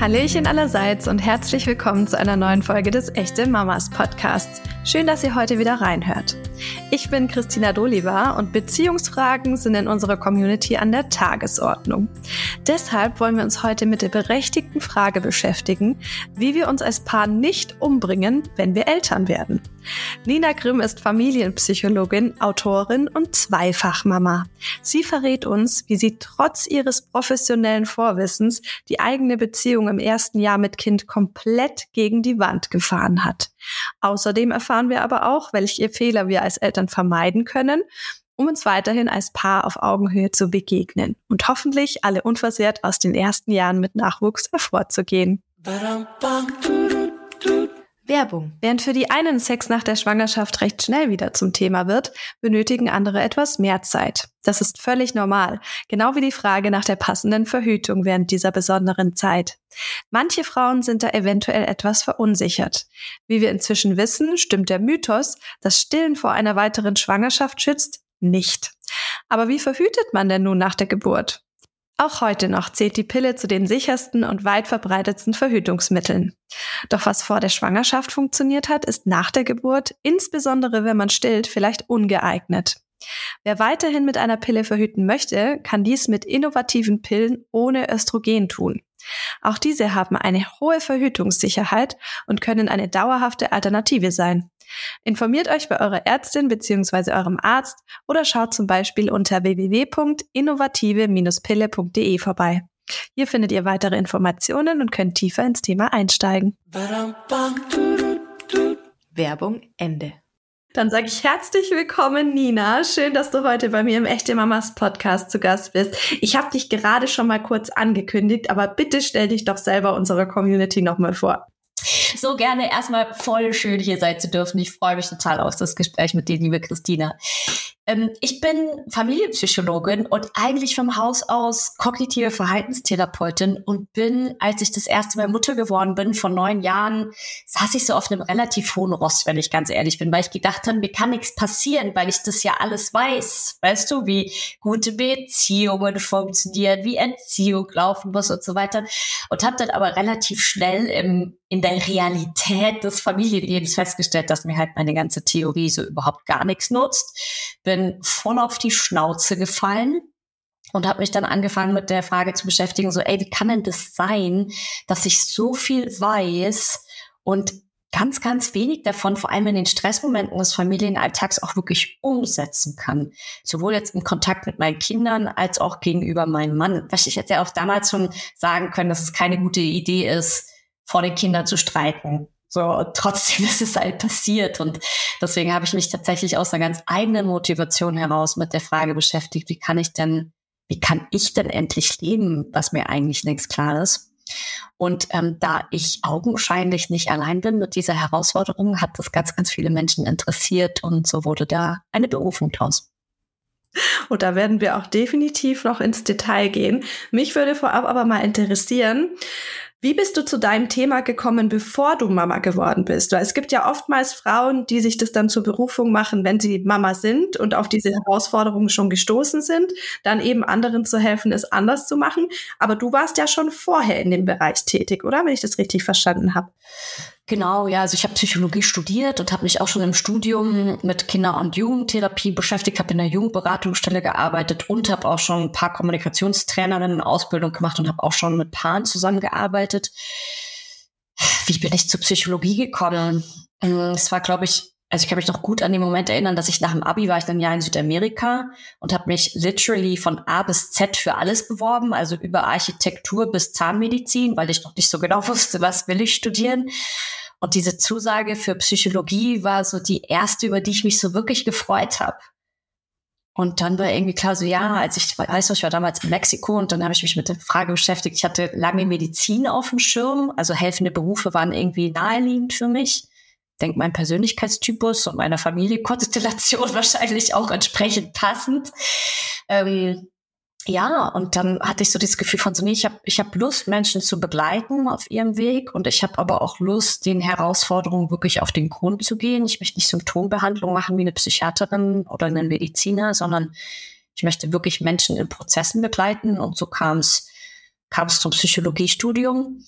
Hallöchen allerseits und herzlich willkommen zu einer neuen Folge des Echte Mamas Podcasts. Schön, dass ihr heute wieder reinhört. Ich bin Christina Doliva und Beziehungsfragen sind in unserer Community an der Tagesordnung. Deshalb wollen wir uns heute mit der berechtigten Frage beschäftigen, wie wir uns als Paar nicht umbringen, wenn wir Eltern werden. Nina Grimm ist Familienpsychologin, Autorin und Zweifachmama. Sie verrät uns, wie sie trotz ihres professionellen Vorwissens die eigene Beziehung im ersten Jahr mit Kind komplett gegen die Wand gefahren hat. Außerdem erfahren wir aber auch, welche Fehler wir als Eltern vermeiden können, um uns weiterhin als Paar auf Augenhöhe zu begegnen und hoffentlich alle unversehrt aus den ersten Jahren mit Nachwuchs hervorzugehen. Werbung. Während für die einen Sex nach der Schwangerschaft recht schnell wieder zum Thema wird, benötigen andere etwas mehr Zeit. Das ist völlig normal, genau wie die Frage nach der passenden Verhütung während dieser besonderen Zeit. Manche Frauen sind da eventuell etwas verunsichert. Wie wir inzwischen wissen, stimmt der Mythos, dass Stillen vor einer weiteren Schwangerschaft schützt, nicht. Aber wie verhütet man denn nun nach der Geburt? Auch heute noch zählt die Pille zu den sichersten und weit verbreitetsten Verhütungsmitteln. Doch was vor der Schwangerschaft funktioniert hat, ist nach der Geburt, insbesondere wenn man stillt, vielleicht ungeeignet. Wer weiterhin mit einer Pille verhüten möchte, kann dies mit innovativen Pillen ohne Östrogen tun. Auch diese haben eine hohe Verhütungssicherheit und können eine dauerhafte Alternative sein. Informiert euch bei eurer Ärztin bzw. eurem Arzt oder schaut zum Beispiel unter www.innovative-pille.de vorbei. Hier findet ihr weitere Informationen und könnt tiefer ins Thema einsteigen. Werbung Ende. Dann sage ich herzlich willkommen, Nina. Schön, dass du heute bei mir im Echte Mamas Podcast zu Gast bist. Ich habe dich gerade schon mal kurz angekündigt, aber bitte stell dich doch selber unserer Community nochmal vor. So gerne erstmal voll schön hier sein zu dürfen. Ich freue mich total auf das Gespräch mit dir, liebe Christina. Ähm, ich bin Familienpsychologin und eigentlich vom Haus aus kognitive Verhaltenstherapeutin und bin, als ich das erste Mal Mutter geworden bin, vor neun Jahren, saß ich so auf einem relativ hohen Rost, wenn ich ganz ehrlich bin, weil ich gedacht habe, mir kann nichts passieren, weil ich das ja alles weiß. Weißt du, wie gute Beziehungen funktionieren, wie Entziehung laufen muss und so weiter. Und habe dann aber relativ schnell im, in der Realität des Familienlebens festgestellt, dass mir halt meine ganze Theorie so überhaupt gar nichts nutzt. Bin bin voll auf die Schnauze gefallen und habe mich dann angefangen mit der Frage zu beschäftigen, so, ey, wie kann denn das sein, dass ich so viel weiß und ganz, ganz wenig davon, vor allem in den Stressmomenten des Familienalltags, auch wirklich umsetzen kann. Sowohl jetzt im Kontakt mit meinen Kindern als auch gegenüber meinem Mann. Was ich jetzt ja auch damals schon sagen können, dass es keine gute Idee ist, vor den Kindern zu streiten. So, trotzdem ist es halt passiert. Und deswegen habe ich mich tatsächlich aus einer ganz eigenen Motivation heraus mit der Frage beschäftigt, wie kann ich denn, wie kann ich denn endlich leben, was mir eigentlich längst klar ist. Und ähm, da ich augenscheinlich nicht allein bin mit dieser Herausforderung, hat das ganz, ganz viele Menschen interessiert und so wurde da eine Berufung draus. Und da werden wir auch definitiv noch ins Detail gehen. Mich würde vorab aber mal interessieren, wie bist du zu deinem Thema gekommen, bevor du Mama geworden bist? Weil es gibt ja oftmals Frauen, die sich das dann zur Berufung machen, wenn sie Mama sind und auf diese Herausforderungen schon gestoßen sind, dann eben anderen zu helfen, es anders zu machen. Aber du warst ja schon vorher in dem Bereich tätig, oder? Wenn ich das richtig verstanden habe. Genau, ja, also ich habe Psychologie studiert und habe mich auch schon im Studium mit Kinder- und Jugendtherapie beschäftigt, habe in der Jugendberatungsstelle gearbeitet und habe auch schon ein paar Kommunikationstrainerinnen Ausbildung gemacht und habe auch schon mit Paaren zusammengearbeitet. Wie bin ich zur Psychologie gekommen? Es war, glaube ich, also ich kann mich noch gut an den Moment erinnern, dass ich nach dem Abi war ich dann Jahr in Südamerika und habe mich literally von A bis Z für alles beworben, also über Architektur bis Zahnmedizin, weil ich noch nicht so genau wusste, was will ich studieren. Und diese Zusage für Psychologie war so die erste, über die ich mich so wirklich gefreut habe. Und dann war irgendwie klar so, ja, als ich weiß, ich war damals in Mexiko und dann habe ich mich mit der Frage beschäftigt. Ich hatte lange Medizin auf dem Schirm, also helfende Berufe waren irgendwie naheliegend für mich denke, mein Persönlichkeitstypus und meiner Familienkonstellation wahrscheinlich auch entsprechend passend. Ähm, ja, und dann hatte ich so das Gefühl von so, nee, ich habe ich hab Lust, Menschen zu begleiten auf ihrem Weg und ich habe aber auch Lust, den Herausforderungen wirklich auf den Grund zu gehen. Ich möchte nicht Symptombehandlung machen wie eine Psychiaterin oder eine Mediziner, sondern ich möchte wirklich Menschen in Prozessen begleiten und so kam es kam es zum Psychologiestudium.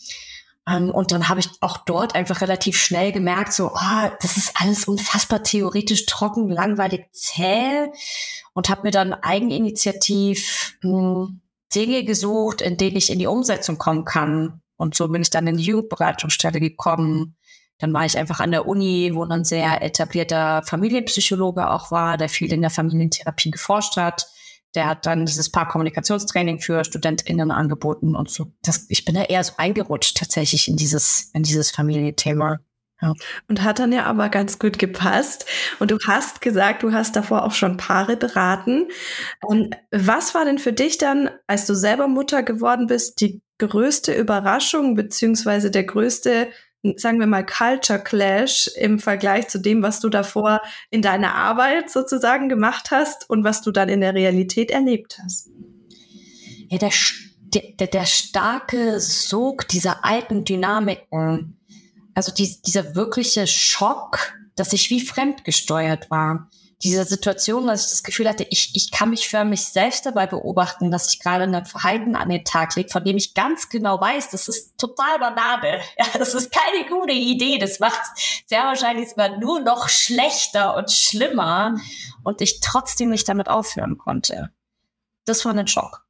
Ähm, und dann habe ich auch dort einfach relativ schnell gemerkt, so, oh, das ist alles unfassbar theoretisch trocken, langweilig, zäh. Und habe mir dann eigeninitiativ mh, hm, Dinge gesucht, in denen ich in die Umsetzung kommen kann. Und so bin ich dann in die Jugendberatungsstelle gekommen. Dann war ich einfach an der Uni, wo ein sehr etablierter Familienpsychologe auch war, der viel in der Familientherapie geforscht hat. Der hat dann dieses Paarkommunikationstraining für StudentInnen angeboten und so. Das, ich bin da eher so eingerutscht tatsächlich in dieses, in dieses Familienthema. Ja. Und hat dann ja aber ganz gut gepasst. Und du hast gesagt, du hast davor auch schon Paare beraten. Und was war denn für dich dann, als du selber Mutter geworden bist, die größte Überraschung beziehungsweise der größte sagen wir mal, Culture Clash im Vergleich zu dem, was du davor in deiner Arbeit sozusagen gemacht hast und was du dann in der Realität erlebt hast? Ja, der, der, der starke Sog dieser alten Dynamiken, also die, dieser wirkliche Schock, dass ich wie fremdgesteuert war dieser Situation, dass ich das Gefühl hatte, ich, ich kann mich für mich selbst dabei beobachten, dass ich gerade ein Verhalten an den Tag lege, von dem ich ganz genau weiß, das ist total Banane. Ja, das ist keine gute Idee. Das macht sehr wahrscheinlich sogar nur noch schlechter und schlimmer und ich trotzdem nicht damit aufhören konnte. Das war ein Schock.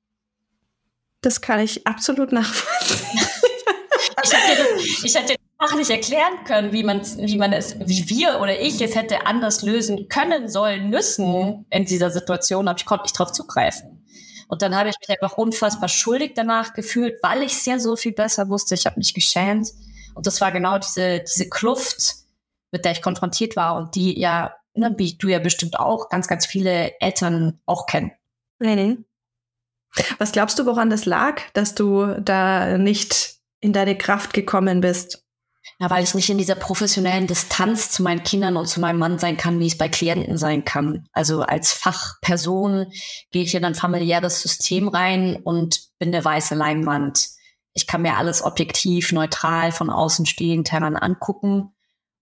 Das kann ich absolut nachvollziehen. ich hätte, ich hätte auch nicht erklären können, wie man, wie man es, wie wir oder ich es hätte anders lösen können, sollen, müssen in dieser Situation, aber ich konnte nicht drauf zugreifen. Und dann habe ich mich einfach unfassbar schuldig danach gefühlt, weil ich es ja so viel besser wusste. Ich habe mich geschämt. Und das war genau diese, diese Kluft, mit der ich konfrontiert war und die ja, ne, wie du ja bestimmt auch, ganz, ganz viele Eltern auch kennen. Nee, Was glaubst du, woran das lag, dass du da nicht in deine Kraft gekommen bist? Ja, weil ich nicht in dieser professionellen Distanz zu meinen Kindern und zu meinem Mann sein kann, wie es bei Klienten sein kann. Also als Fachperson gehe ich in ein familiäres System rein und bin eine weiße Leinwand. Ich kann mir alles objektiv, neutral von außen stehend heran angucken.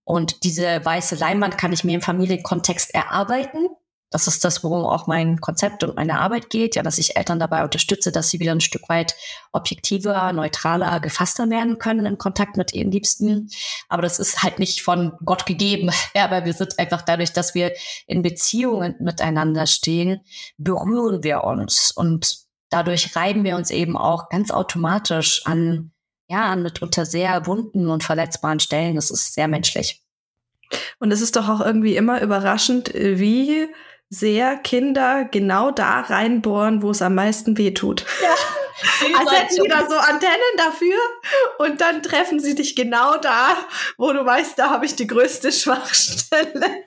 Und diese weiße Leinwand kann ich mir im Familienkontext erarbeiten das ist das, worum auch mein Konzept und meine Arbeit geht, ja, dass ich Eltern dabei unterstütze, dass sie wieder ein Stück weit objektiver, neutraler, gefasster werden können in Kontakt mit ihren Liebsten. Aber das ist halt nicht von Gott gegeben. Ja, aber wir sind einfach dadurch, dass wir in Beziehungen miteinander stehen, berühren wir uns und dadurch reiben wir uns eben auch ganz automatisch an, ja, mitunter sehr wunden und verletzbaren Stellen. Das ist sehr menschlich. Und es ist doch auch irgendwie immer überraschend, wie sehr Kinder genau da reinbohren, wo es am meisten weh tut. Ja. Als hätten die da so Antennen dafür und dann treffen sie dich genau da, wo du weißt, da habe ich die größte Schwachstelle.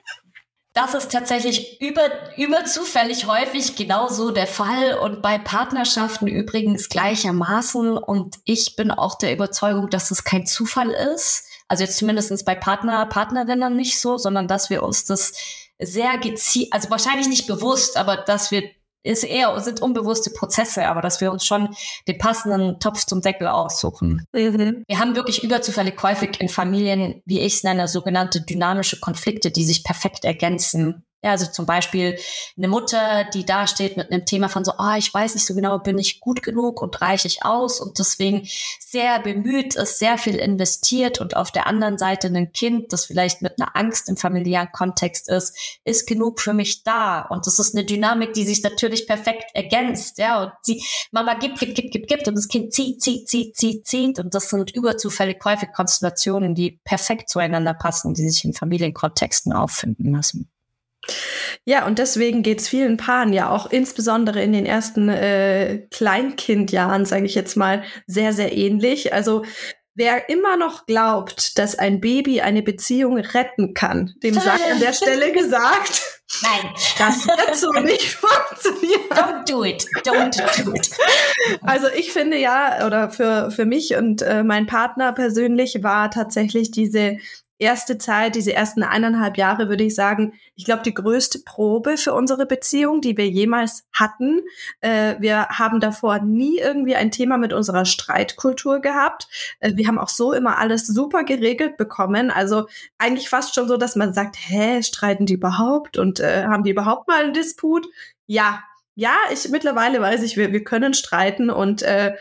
Das ist tatsächlich über, überzufällig häufig genauso der Fall und bei Partnerschaften übrigens gleichermaßen. Und ich bin auch der Überzeugung, dass es kein Zufall ist. Also jetzt zumindest bei Partner, Partnerinnen nicht so, sondern dass wir uns das sehr gezielt, also wahrscheinlich nicht bewusst, aber dass wir ist eher sind unbewusste Prozesse, aber dass wir uns schon den passenden Topf zum Deckel aussuchen. Mhm. Wir haben wirklich überzufällig häufig in Familien, wie ich es nenne, sogenannte dynamische Konflikte, die sich perfekt ergänzen. Ja, also zum Beispiel eine Mutter, die da steht mit einem Thema von so, ah, oh, ich weiß nicht so genau, bin ich gut genug und reiche ich aus und deswegen sehr bemüht ist, sehr viel investiert und auf der anderen Seite ein Kind, das vielleicht mit einer Angst im familiären Kontext ist, ist genug für mich da und das ist eine Dynamik, die sich natürlich perfekt ergänzt, ja, und sie, Mama gibt, gibt, gibt, gibt, gibt und das Kind zieht, zieht, zieht, zieht, zieht und das sind überzufällig häufig Konstellationen, die perfekt zueinander passen, die sich in Familienkontexten auffinden lassen. Ja, und deswegen geht's vielen Paaren ja auch insbesondere in den ersten äh, Kleinkindjahren, sage ich jetzt mal, sehr, sehr ähnlich. Also wer immer noch glaubt, dass ein Baby eine Beziehung retten kann, dem sei an der Stelle gesagt, Nein. Das wird so nicht funktionieren. Don't do it. Don't do it. Also ich finde ja, oder für, für mich und äh, mein Partner persönlich war tatsächlich diese erste Zeit, diese ersten eineinhalb Jahre, würde ich sagen, ich glaube, die größte Probe für unsere Beziehung, die wir jemals hatten. Äh, wir haben davor nie irgendwie ein Thema mit unserer Streitkultur gehabt. Äh, wir haben auch so immer alles super geregelt bekommen. Also eigentlich fast schon so, dass man sagt, hä, streiten die überhaupt und äh, haben die überhaupt mal einen Disput? Ja, ja, ich mittlerweile weiß ich, wir, wir können streiten und äh,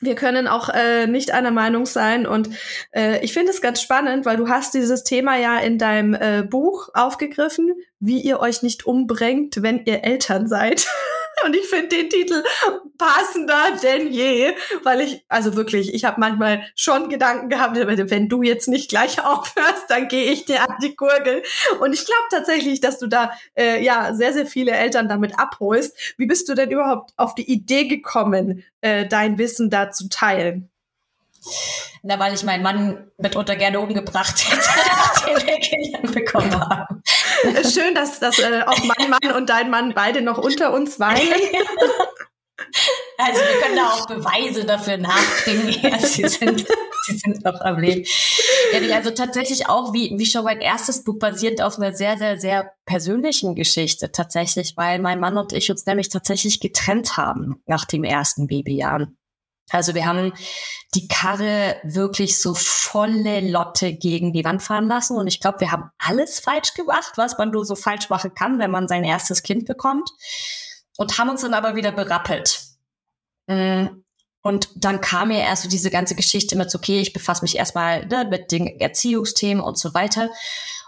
wir können auch äh, nicht einer Meinung sein. Und äh, ich finde es ganz spannend, weil du hast dieses Thema ja in deinem äh, Buch aufgegriffen, wie ihr euch nicht umbringt, wenn ihr Eltern seid. Und ich finde den Titel passender denn je, weil ich, also wirklich, ich habe manchmal schon Gedanken gehabt, wenn du jetzt nicht gleich aufhörst, dann gehe ich dir an die Gurgel. Und ich glaube tatsächlich, dass du da äh, ja sehr, sehr viele Eltern damit abholst. Wie bist du denn überhaupt auf die Idee gekommen, äh, dein Wissen da zu teilen? Na, weil ich meinen Mann mitunter gerne umgebracht hätte, nachdem wir Kinder bekommen haben. Schön, dass, dass äh, auch mein Mann und dein Mann beide noch unter uns weinen. Also wir können da auch Beweise dafür nachbringen. Ja, sie, sind, sie sind noch am Leben. Ja, also tatsächlich auch, wie, wie schon mein erstes Buch, basierend auf einer sehr, sehr, sehr persönlichen Geschichte tatsächlich, weil mein Mann und ich uns nämlich tatsächlich getrennt haben nach dem ersten Babyjahr. Also wir haben die Karre wirklich so volle Lotte gegen die Wand fahren lassen. Und ich glaube, wir haben alles falsch gemacht, was man nur so falsch machen kann, wenn man sein erstes Kind bekommt. Und haben uns dann aber wieder berappelt. Mm. Und dann kam mir erst so diese ganze Geschichte mit, okay, ich befasse mich erstmal ne, mit den Erziehungsthemen und so weiter.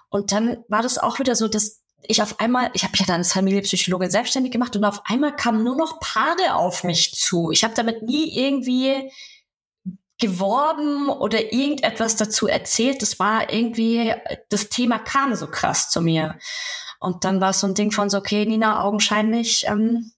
Und dann war das auch wieder so, dass ich auf einmal, ich habe mich ja dann als Familienpsychologin selbstständig gemacht und auf einmal kamen nur noch Paare auf mich zu. Ich habe damit nie irgendwie geworben oder irgendetwas dazu erzählt. Das war irgendwie, das Thema kam so krass zu mir. Und dann war es so ein Ding von so, okay, Nina, augenscheinlich ähm,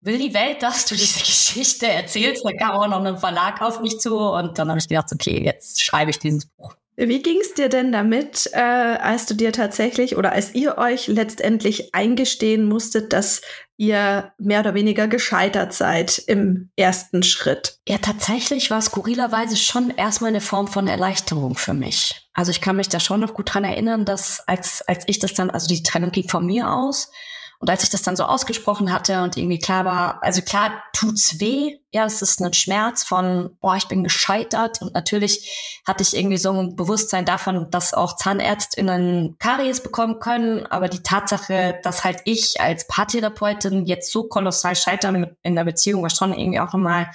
will die Welt, dass du diese Geschichte erzählst. Da kam auch noch ein Verlag auf mich zu und dann habe ich gedacht, okay, jetzt schreibe ich dieses Buch. Wie ging es dir denn damit, äh, als du dir tatsächlich oder als ihr euch letztendlich eingestehen musstet, dass ihr mehr oder weniger gescheitert seid im ersten Schritt? Ja, tatsächlich war skurrilerweise schon erstmal eine Form von Erleichterung für mich. Also ich kann mich da schon noch gut dran erinnern, dass als, als ich das dann, also die Trennung ging von mir aus und als ich das dann so ausgesprochen hatte und irgendwie klar war, also klar tut's weh, ja, es ist ein Schmerz von, boah, ich bin gescheitert und natürlich hatte ich irgendwie so ein Bewusstsein davon, dass auch ZahnärztInnen Karies bekommen können, aber die Tatsache, dass halt ich als Paartherapeutin jetzt so kolossal scheitern in der Beziehung war schon irgendwie auch nochmal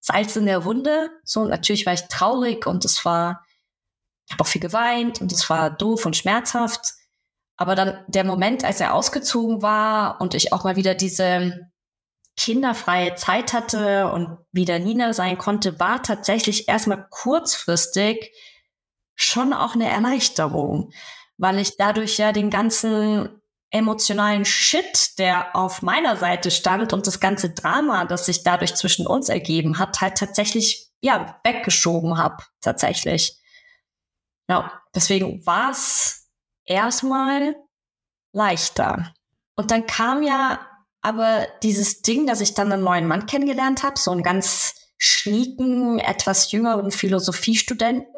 Salz in der Wunde. So, natürlich war ich traurig und es war, ich habe auch viel geweint und es war doof und schmerzhaft. Aber dann der Moment, als er ausgezogen war und ich auch mal wieder diese kinderfreie Zeit hatte und wieder Nina sein konnte, war tatsächlich erstmal kurzfristig schon auch eine Erleichterung, weil ich dadurch ja den ganzen emotionalen Shit, der auf meiner Seite stand und das ganze Drama, das sich dadurch zwischen uns ergeben hat, halt tatsächlich ja weggeschoben habe, tatsächlich. Ja, deswegen war es erstmal leichter. Und dann kam ja aber dieses Ding, dass ich dann einen neuen Mann kennengelernt habe, so einen ganz schnieken, etwas jüngeren Philosophiestudenten,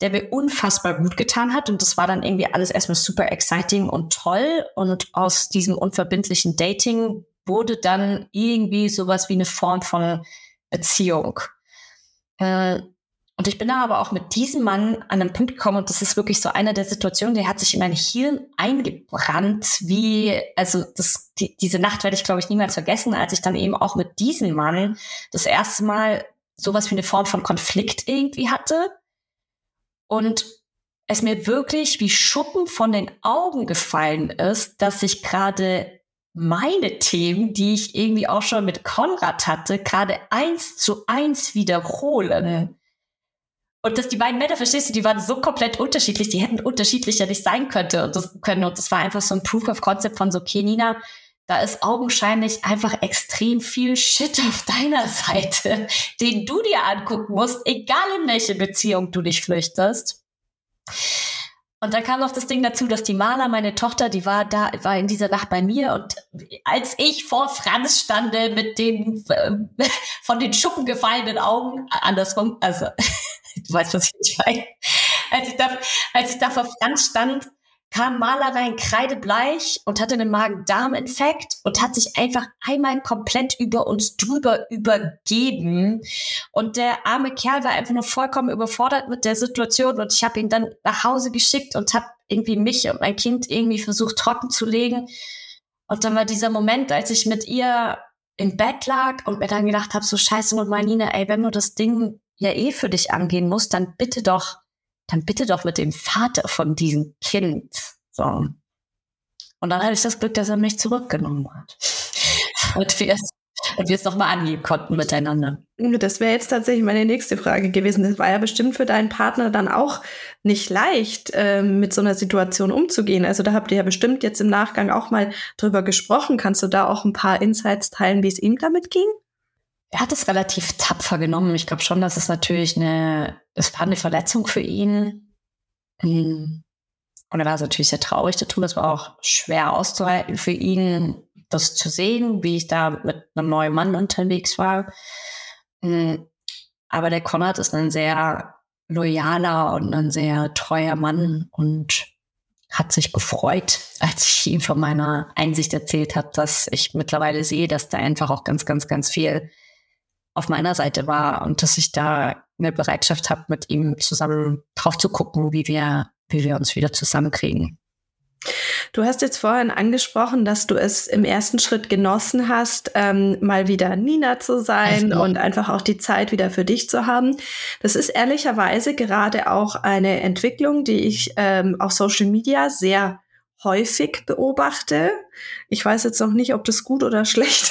der mir unfassbar gut getan hat. Und das war dann irgendwie alles erstmal super exciting und toll. Und aus diesem unverbindlichen Dating wurde dann irgendwie sowas wie eine Form von Beziehung. Äh, und ich bin da aber auch mit diesem Mann an einen Punkt gekommen und das ist wirklich so eine der Situationen, der hat sich in mein Hirn eingebrannt, wie, also das, die, diese Nacht werde ich glaube ich niemals vergessen, als ich dann eben auch mit diesem Mann das erste Mal sowas wie eine Form von Konflikt irgendwie hatte und es mir wirklich wie Schuppen von den Augen gefallen ist, dass ich gerade meine Themen, die ich irgendwie auch schon mit Konrad hatte, gerade eins zu eins wiederholen. Und dass die beiden Männer, verstehst du, die waren so komplett unterschiedlich, die hätten unterschiedlicher nicht sein könnte und das können. Und das war einfach so ein Proof of Concept von so, okay, Nina, da ist augenscheinlich einfach extrem viel Shit auf deiner Seite, den du dir angucken musst, egal in welche Beziehung du dich flüchtest. Und dann kam noch das Ding dazu, dass die Maler, meine Tochter, die war da, war in dieser Nacht bei mir und als ich vor Franz stande mit den äh, von den Schuppen gefallenen Augen, andersrum, also du weißt, was ich meine. Als ich da, als ich da vor Franz stand, kam Maler rein kreidebleich und hatte einen Magen-Darm-Infekt und hat sich einfach einmal komplett über uns drüber übergeben. Und der arme Kerl war einfach nur vollkommen überfordert mit der Situation und ich habe ihn dann nach Hause geschickt und habe irgendwie mich und mein Kind irgendwie versucht trocken zu legen. Und dann war dieser Moment, als ich mit ihr im Bett lag und mir dann gedacht habe, so scheiße und Marlene, ey, wenn du das Ding ja eh für dich angehen musst, dann bitte doch, dann bitte doch mit dem Vater von diesem Kind. So. Und dann hatte ich das Glück, dass er mich zurückgenommen hat. Und wir es und wir es nochmal angehen konnten miteinander. Das wäre jetzt tatsächlich meine nächste Frage gewesen. Das war ja bestimmt für deinen Partner dann auch nicht leicht, äh, mit so einer Situation umzugehen. Also da habt ihr ja bestimmt jetzt im Nachgang auch mal drüber gesprochen. Kannst du da auch ein paar Insights teilen, wie es ihm damit ging? Er hat es relativ tapfer genommen. Ich glaube schon, dass es natürlich eine, es war eine Verletzung für ihn. Hm. Und er war natürlich sehr traurig dazu. Das war auch schwer auszuhalten für ihn das zu sehen, wie ich da mit einem neuen Mann unterwegs war. Hm, aber der Konrad ist ein sehr loyaler und ein sehr treuer Mann und hat sich gefreut, als ich ihm von meiner Einsicht erzählt habe, dass ich mittlerweile sehe, dass da einfach auch ganz, ganz, ganz viel auf meiner Seite war und dass ich da eine Bereitschaft habe, mit ihm zusammen drauf zu gucken, wie wir, wie wir uns wieder zusammenkriegen. Du hast jetzt vorhin angesprochen, dass du es im ersten Schritt genossen hast, ähm, mal wieder Nina zu sein Echt? und einfach auch die Zeit wieder für dich zu haben. Das ist ehrlicherweise gerade auch eine Entwicklung, die ich ähm, auf Social Media sehr häufig beobachte. Ich weiß jetzt noch nicht, ob das gut oder schlecht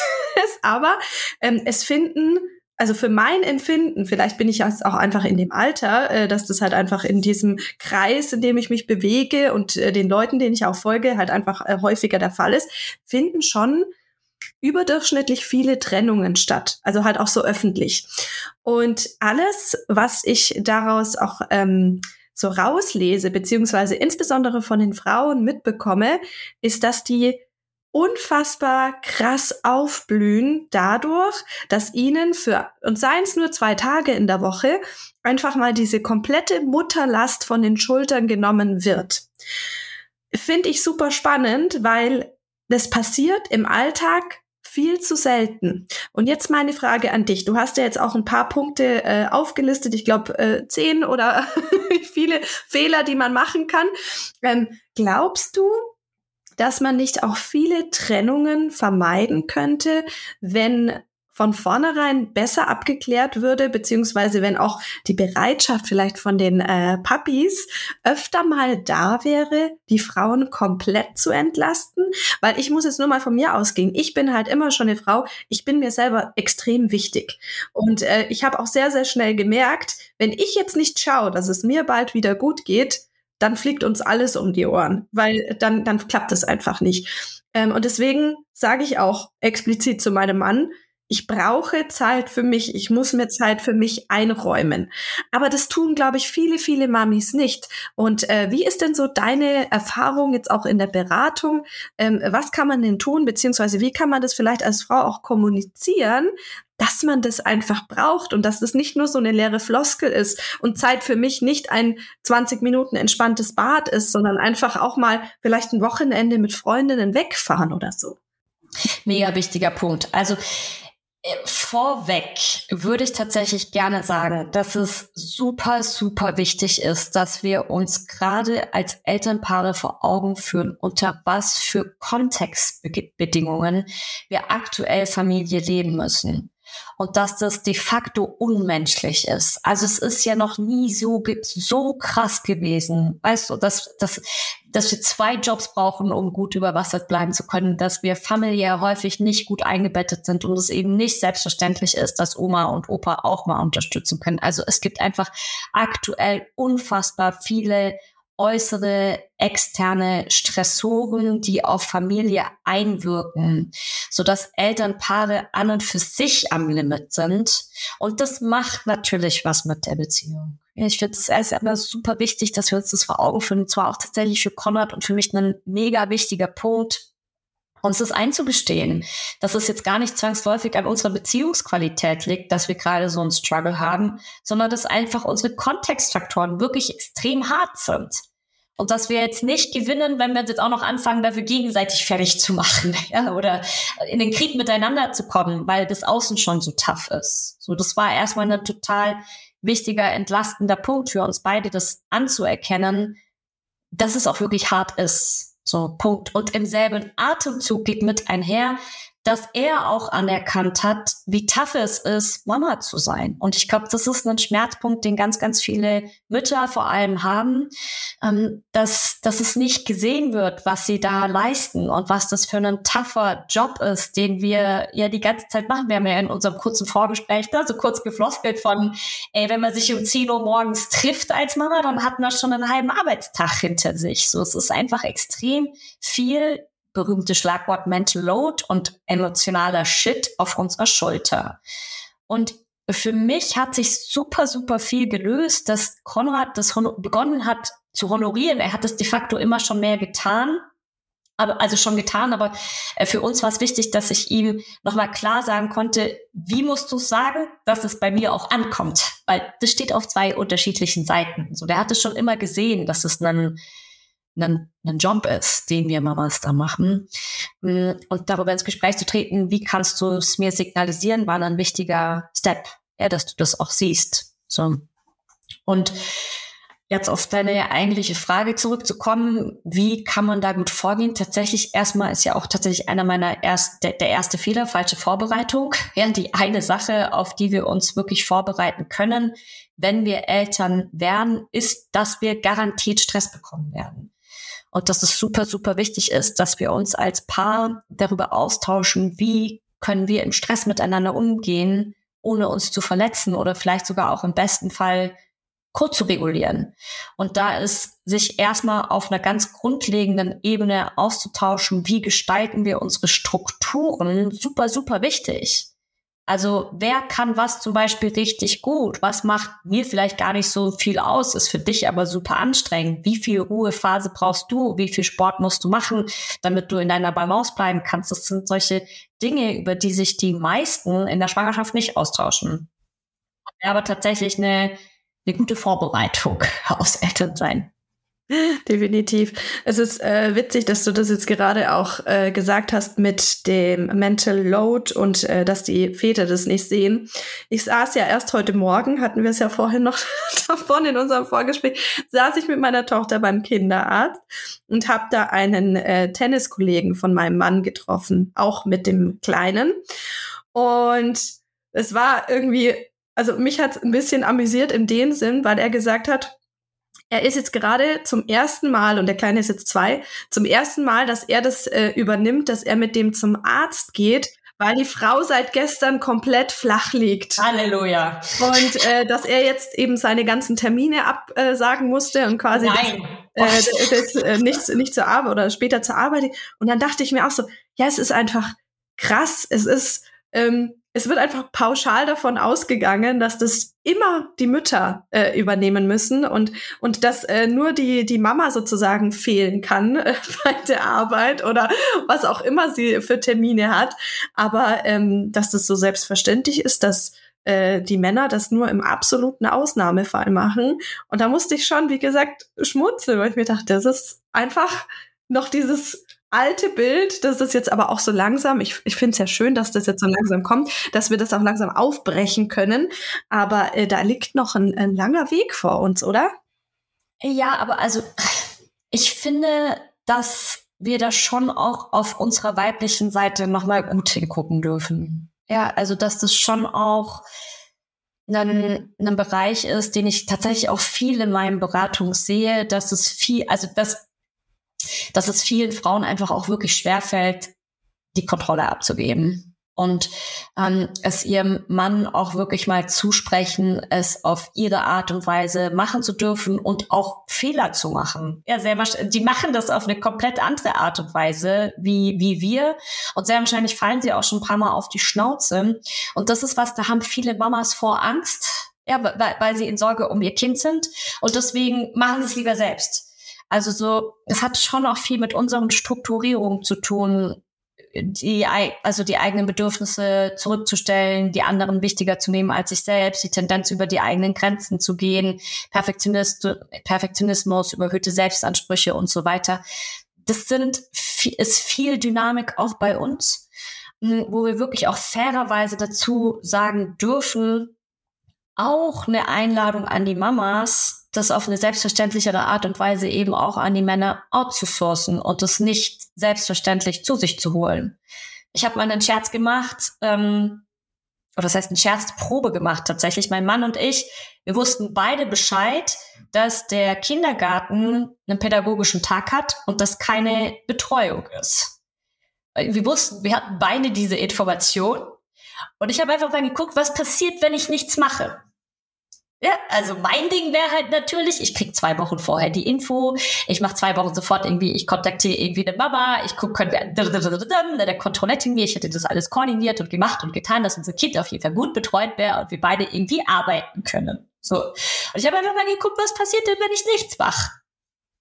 ist, aber ähm, es finden also für mein Empfinden, vielleicht bin ich jetzt auch einfach in dem Alter, äh, dass das halt einfach in diesem Kreis, in dem ich mich bewege und äh, den Leuten, denen ich auch folge, halt einfach äh, häufiger der Fall ist, finden schon überdurchschnittlich viele Trennungen statt. Also halt auch so öffentlich. Und alles, was ich daraus auch ähm, so rauslese, beziehungsweise insbesondere von den Frauen mitbekomme, ist, dass die unfassbar krass aufblühen dadurch, dass ihnen für, und seien es nur zwei Tage in der Woche, einfach mal diese komplette Mutterlast von den Schultern genommen wird. Finde ich super spannend, weil das passiert im Alltag viel zu selten. Und jetzt meine Frage an dich. Du hast ja jetzt auch ein paar Punkte äh, aufgelistet. Ich glaube, äh, zehn oder viele Fehler, die man machen kann. Ähm, glaubst du, dass man nicht auch viele Trennungen vermeiden könnte, wenn von vornherein besser abgeklärt würde, beziehungsweise wenn auch die Bereitschaft vielleicht von den äh, Puppies öfter mal da wäre, die Frauen komplett zu entlasten. Weil ich muss jetzt nur mal von mir ausgehen. Ich bin halt immer schon eine Frau. Ich bin mir selber extrem wichtig. Und äh, ich habe auch sehr, sehr schnell gemerkt, wenn ich jetzt nicht schaue, dass es mir bald wieder gut geht, dann fliegt uns alles um die Ohren, weil dann, dann klappt es einfach nicht. Ähm, und deswegen sage ich auch explizit zu meinem Mann, ich brauche Zeit für mich, ich muss mir Zeit für mich einräumen. Aber das tun, glaube ich, viele, viele Mamis nicht. Und äh, wie ist denn so deine Erfahrung jetzt auch in der Beratung? Ähm, was kann man denn tun, beziehungsweise wie kann man das vielleicht als Frau auch kommunizieren, dass man das einfach braucht und dass das nicht nur so eine leere Floskel ist und Zeit für mich nicht ein 20 Minuten entspanntes Bad ist, sondern einfach auch mal vielleicht ein Wochenende mit Freundinnen wegfahren oder so. Mega wichtiger Punkt. Also äh, vorweg würde ich tatsächlich gerne sagen, dass es super, super wichtig ist, dass wir uns gerade als Elternpaare vor Augen führen, unter was für Kontextbedingungen wir aktuell Familie leben müssen und dass das de facto unmenschlich ist. Also es ist ja noch nie so, so krass gewesen, weißt du, dass, dass, dass wir zwei Jobs brauchen, um gut über Wasser bleiben zu können, dass wir familiär häufig nicht gut eingebettet sind und es eben nicht selbstverständlich ist, dass Oma und Opa auch mal unterstützen können. Also es gibt einfach aktuell unfassbar viele äußere externe Stressoren, die auf Familie einwirken, so dass Elternpaare an und für sich am Limit sind. Und das macht natürlich was mit der Beziehung. Ich finde es ist immer super wichtig, dass wir uns das vor Augen führen. Zwar auch tatsächlich für Konrad und für mich ein mega wichtiger Punkt, uns das einzugestehen, dass es jetzt gar nicht zwangsläufig an unserer Beziehungsqualität liegt, dass wir gerade so einen Struggle haben, sondern dass einfach unsere Kontextfaktoren wirklich extrem hart sind. Und dass wir jetzt nicht gewinnen, wenn wir jetzt auch noch anfangen, dafür gegenseitig fertig zu machen, ja, oder in den Krieg miteinander zu kommen, weil das Außen schon so tough ist. So, das war erstmal ein total wichtiger, entlastender Punkt für uns beide, das anzuerkennen, dass es auch wirklich hart ist so, Punkt. Und im selben Atemzug geht mit einher, dass er auch anerkannt hat, wie tough es ist, Mama zu sein. Und ich glaube, das ist ein Schmerzpunkt, den ganz, ganz viele Mütter vor allem haben, ähm, dass, dass es nicht gesehen wird, was sie da leisten und was das für ein tougher Job ist, den wir ja die ganze Zeit machen. Wir haben ja in unserem kurzen Vorgespräch da so kurz gefloskelt von, ey, wenn man sich um 10 Uhr morgens trifft als Mama, dann hat man schon einen halben Arbeitstag hinter sich. So, es ist einfach extrem viel berühmte Schlagwort Mental Load und emotionaler Shit auf unserer Schulter. Und für mich hat sich super, super viel gelöst, dass Konrad das begonnen hat zu honorieren. Er hat es de facto immer schon mehr getan, aber also schon getan, aber äh, für uns war es wichtig, dass ich ihm nochmal klar sagen konnte, wie musst du sagen, dass es bei mir auch ankommt, weil das steht auf zwei unterschiedlichen Seiten. So, der hat es schon immer gesehen, dass es ein ein, ein Job ist, den wir Mamas da machen. Mm, und darüber ins Gespräch zu treten, wie kannst du es mir signalisieren, war ein wichtiger Step, ja, dass du das auch siehst. So. Und jetzt auf deine eigentliche Frage zurückzukommen, wie kann man da gut vorgehen? Tatsächlich erstmal ist ja auch tatsächlich einer meiner erst, der, der erste Fehler, falsche Vorbereitung. Ja, die eine Sache, auf die wir uns wirklich vorbereiten können, wenn wir Eltern werden, ist, dass wir garantiert Stress bekommen werden und dass es super, super wichtig ist, dass wir uns als Paar darüber austauschen, wie können wir im Stress miteinander umgehen, ohne uns zu verletzen oder vielleicht sogar auch im besten Fall kurz zu regulieren. Und da ist sich erstmal auf einer ganz grundlegenden Ebene auszutauschen, wie gestalten wir unsere Strukturen, super, super wichtig. Also wer kann was zum Beispiel richtig gut? Was macht mir vielleicht gar nicht so viel aus, ist für dich aber super anstrengend? Wie viel Ruhephase brauchst du? Wie viel Sport musst du machen, damit du in deiner Balance bleiben kannst? Das sind solche Dinge, über die sich die meisten in der Schwangerschaft nicht austauschen. Aber tatsächlich eine, eine gute Vorbereitung aufs Elternsein. Definitiv. Es ist äh, witzig, dass du das jetzt gerade auch äh, gesagt hast mit dem Mental Load und äh, dass die Väter das nicht sehen. Ich saß ja erst heute Morgen, hatten wir es ja vorhin noch davon in unserem Vorgespräch, saß ich mit meiner Tochter beim Kinderarzt und habe da einen äh, Tenniskollegen von meinem Mann getroffen, auch mit dem Kleinen. Und es war irgendwie, also mich hat es ein bisschen amüsiert in dem Sinn, weil er gesagt hat, er ist jetzt gerade zum ersten Mal, und der Kleine ist jetzt zwei, zum ersten Mal, dass er das äh, übernimmt, dass er mit dem zum Arzt geht, weil die Frau seit gestern komplett flach liegt. Halleluja. Und äh, dass er jetzt eben seine ganzen Termine absagen musste und quasi Nein. Das, äh, das, äh, nicht, nicht zur Arbeit oder später zur Arbeit. Und dann dachte ich mir auch so, ja, es ist einfach krass. Es ist, ähm, es wird einfach pauschal davon ausgegangen, dass das immer die Mütter äh, übernehmen müssen und und dass äh, nur die die Mama sozusagen fehlen kann äh, bei der Arbeit oder was auch immer sie für Termine hat, aber ähm, dass das so selbstverständlich ist, dass äh, die Männer das nur im absoluten Ausnahmefall machen. Und da musste ich schon, wie gesagt, schmunzeln, weil ich mir dachte, das ist einfach noch dieses alte Bild, das ist jetzt aber auch so langsam, ich, ich finde es ja schön, dass das jetzt so langsam kommt, dass wir das auch langsam aufbrechen können. Aber äh, da liegt noch ein, ein langer Weg vor uns, oder? Ja, aber also ich finde, dass wir da schon auch auf unserer weiblichen Seite nochmal gut hingucken dürfen. Ja, also dass das schon auch ein, ein Bereich ist, den ich tatsächlich auch viel in meinem Beratung sehe, dass es viel, also dass dass es vielen Frauen einfach auch wirklich schwerfällt, die Kontrolle abzugeben und ähm, es ihrem Mann auch wirklich mal zusprechen, es auf ihre Art und Weise machen zu dürfen und auch Fehler zu machen. Ja, sehr wahrscheinlich, die machen das auf eine komplett andere Art und Weise wie, wie wir. Und sehr wahrscheinlich fallen sie auch schon ein paar Mal auf die Schnauze. Und das ist was, da haben viele Mamas vor Angst, ja, weil, weil sie in Sorge um ihr Kind sind. Und deswegen machen sie es lieber selbst. Also so, es hat schon auch viel mit unseren Strukturierungen zu tun, die, also die eigenen Bedürfnisse zurückzustellen, die anderen wichtiger zu nehmen als sich selbst, die Tendenz über die eigenen Grenzen zu gehen, Perfektionist, Perfektionismus, überhöhte Selbstansprüche und so weiter. Das sind, ist viel Dynamik auch bei uns, wo wir wirklich auch fairerweise dazu sagen dürfen, auch eine Einladung an die Mamas, das auf eine selbstverständlichere Art und Weise eben auch an die Männer outzusourcen und das nicht selbstverständlich zu sich zu holen. Ich habe mal einen Scherz gemacht, ähm, oder das heißt eine Scherzprobe gemacht tatsächlich. Mein Mann und ich, wir wussten beide Bescheid, dass der Kindergarten einen pädagogischen Tag hat und dass keine Betreuung ist. Wir wussten, wir hatten beide diese Information. Und ich habe einfach mal geguckt, was passiert, wenn ich nichts mache. Ja, also mein Ding wäre halt natürlich, ich krieg zwei Wochen vorher die Info, ich mache zwei Wochen sofort irgendwie, ich kontaktiere irgendwie eine Mama, ich gucke, können wir der Kontrollette irgendwie, ich hätte das alles koordiniert und gemacht und getan, dass unser Kind auf jeden Fall gut betreut wäre und wir beide irgendwie arbeiten können. So. Und ich habe einfach mal geguckt, was passiert denn, wenn ich nichts mache.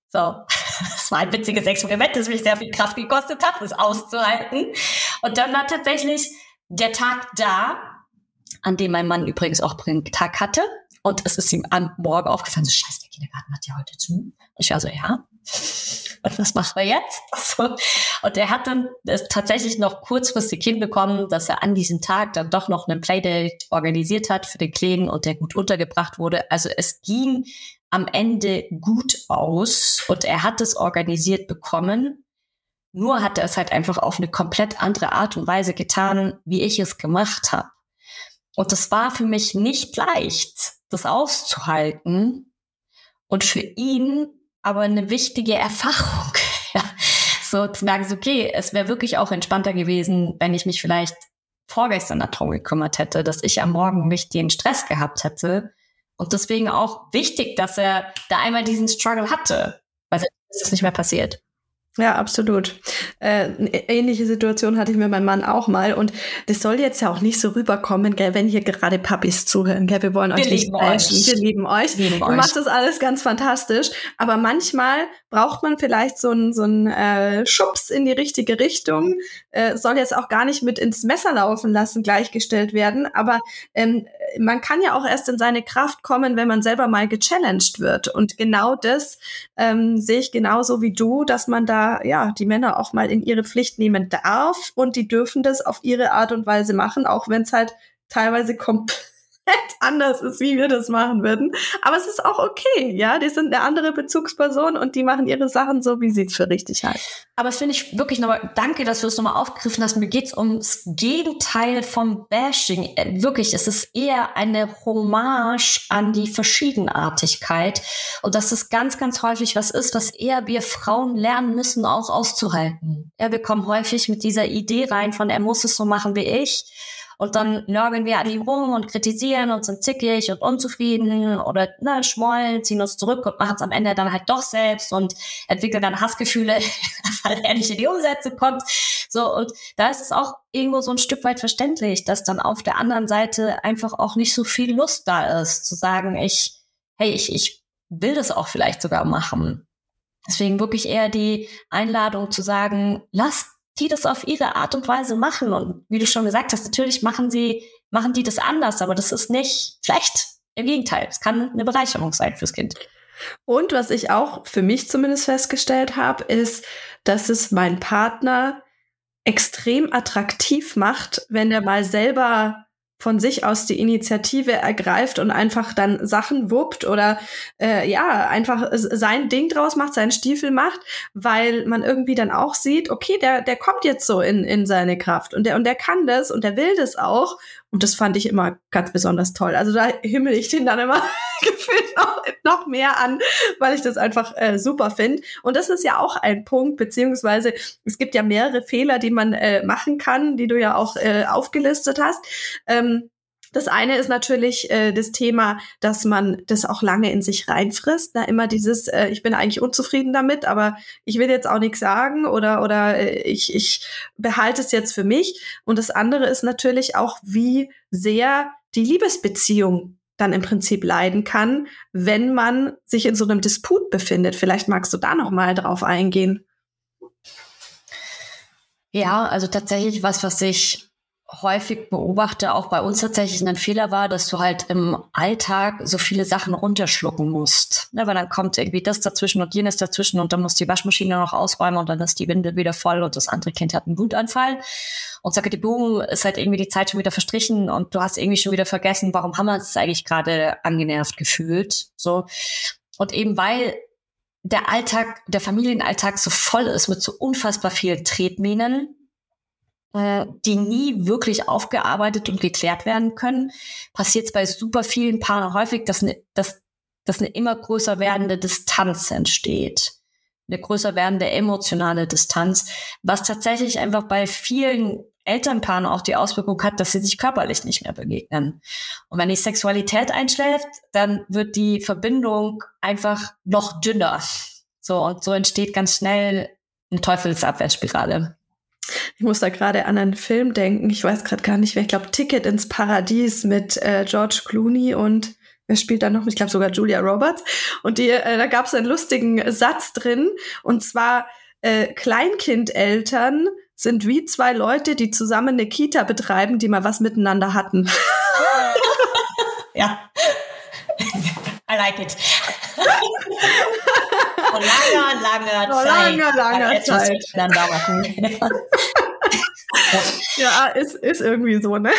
So, das war ein witziges Experiment, das mich sehr viel Kraft gekostet hat, das auszuhalten. Und dann war tatsächlich der Tag da, an dem mein Mann übrigens auch Tag hatte. Und es ist ihm am Morgen aufgefallen, so scheiße, der Kindergarten hat ja heute zu. Ich war so, ja. Und was machen wir jetzt? Und er hat dann tatsächlich noch kurzfristig hinbekommen, dass er an diesem Tag dann doch noch einen Playdate organisiert hat für den Kleinen und der gut untergebracht wurde. Also es ging am Ende gut aus und er hat es organisiert bekommen. Nur hat er es halt einfach auf eine komplett andere Art und Weise getan, wie ich es gemacht habe. Und das war für mich nicht leicht das auszuhalten und für ihn aber eine wichtige Erfahrung. ja. So zu merken, so, okay, es wäre wirklich auch entspannter gewesen, wenn ich mich vielleicht vorgestern darum gekümmert hätte, dass ich am Morgen nicht den Stress gehabt hätte. Und deswegen auch wichtig, dass er da einmal diesen Struggle hatte, weil es ist nicht mehr passiert. Ja, absolut. Äh, ähnliche Situation hatte ich mit meinem Mann auch mal. Und das soll jetzt ja auch nicht so rüberkommen, gell, wenn hier gerade Papis zuhören. Gell, wir wollen wir euch nicht bashen. Wir lieben euch. Wir lieben euch. macht das alles ganz fantastisch. Aber manchmal braucht man vielleicht so einen so einen, äh, Schubs in die richtige Richtung. Äh, soll jetzt auch gar nicht mit ins Messer laufen lassen, gleichgestellt werden. Aber ähm, man kann ja auch erst in seine Kraft kommen, wenn man selber mal gechallenged wird. Und genau das ähm, sehe ich genauso wie du, dass man da ja die Männer auch mal in ihre Pflicht nehmen darf und die dürfen das auf ihre Art und Weise machen, auch wenn es halt teilweise komplett anders ist, wie wir das machen würden. Aber es ist auch okay, ja. Die sind eine andere Bezugsperson und die machen ihre Sachen so, wie sie es für richtig halten. Aber das finde ich wirklich nochmal, danke, dass du es nochmal aufgegriffen hast. Mir geht es ums Gegenteil vom Bashing. Äh, wirklich, es ist eher eine Hommage an die Verschiedenartigkeit. Und dass es ganz, ganz häufig was ist, was eher wir Frauen lernen müssen, auch auszuhalten. Ja, wir kommen häufig mit dieser Idee rein von, er muss es so machen wie ich. Und dann nörgeln wir an ihm rum und kritisieren und sind zickig und unzufrieden oder ne, schmollen, ziehen uns zurück und machen es am Ende dann halt doch selbst und entwickeln dann Hassgefühle, weil er nicht in die Umsetzung kommt. So, und da ist es auch irgendwo so ein Stück weit verständlich, dass dann auf der anderen Seite einfach auch nicht so viel Lust da ist, zu sagen, ich, hey, ich, ich will das auch vielleicht sogar machen. Deswegen wirklich eher die Einladung zu sagen, lasst die das auf ihre Art und Weise machen. Und wie du schon gesagt hast, natürlich machen sie, machen die das anders, aber das ist nicht schlecht. Im Gegenteil, es kann eine Bereicherung sein fürs Kind. Und was ich auch für mich zumindest festgestellt habe, ist, dass es mein Partner extrem attraktiv macht, wenn er mal selber von sich aus die Initiative ergreift und einfach dann Sachen wuppt oder äh, ja, einfach sein Ding draus macht, seinen Stiefel macht, weil man irgendwie dann auch sieht, okay, der, der kommt jetzt so in, in seine Kraft und der, und der kann das und der will das auch. Und das fand ich immer ganz besonders toll. Also da himmel ich den dann immer gefühlt noch, noch mehr an, weil ich das einfach äh, super finde. Und das ist ja auch ein Punkt, beziehungsweise es gibt ja mehrere Fehler, die man äh, machen kann, die du ja auch äh, aufgelistet hast. Ähm, das eine ist natürlich äh, das Thema, dass man das auch lange in sich reinfrisst. Na, immer dieses, äh, ich bin eigentlich unzufrieden damit, aber ich will jetzt auch nichts sagen oder, oder äh, ich, ich behalte es jetzt für mich. Und das andere ist natürlich auch, wie sehr die Liebesbeziehung dann im Prinzip leiden kann, wenn man sich in so einem Disput befindet. Vielleicht magst du da noch mal drauf eingehen. Ja, also tatsächlich was, was ich häufig beobachte, auch bei uns tatsächlich ein Fehler war, dass du halt im Alltag so viele Sachen runterschlucken musst. Ne, weil dann kommt irgendwie das dazwischen und jenes dazwischen und dann muss die Waschmaschine noch ausräumen und dann ist die Windel wieder voll und das andere Kind hat einen Wutanfall. Und sage die Boom, ist halt irgendwie die Zeit schon wieder verstrichen und du hast irgendwie schon wieder vergessen, warum haben wir uns eigentlich gerade angenervt gefühlt. So. Und eben weil der Alltag, der Familienalltag so voll ist mit so unfassbar vielen Tretminen, äh, die nie wirklich aufgearbeitet und geklärt werden können, passiert es bei super vielen Paaren häufig, dass eine, dass, dass eine immer größer werdende Distanz entsteht. Eine größer werdende emotionale Distanz, was tatsächlich einfach bei vielen Elternpaaren auch die Auswirkung hat, dass sie sich körperlich nicht mehr begegnen. Und wenn die Sexualität einschläft, dann wird die Verbindung einfach noch dünner. So, und so entsteht ganz schnell eine Teufelsabwärtsspirale. Ich muss da gerade an einen Film denken. Ich weiß gerade gar nicht, wer. Ich glaube, Ticket ins Paradies mit äh, George Clooney und wer spielt da noch? Ich glaube sogar Julia Roberts. Und die, äh, da gab es einen lustigen Satz drin. Und zwar äh, Kleinkindeltern sind wie zwei Leute, die zusammen eine Kita betreiben, die mal was miteinander hatten. ja. I like it. Vor langer, langer Vor Zeit. langer, langer Zeit. Ja, ist, ist irgendwie so, ne?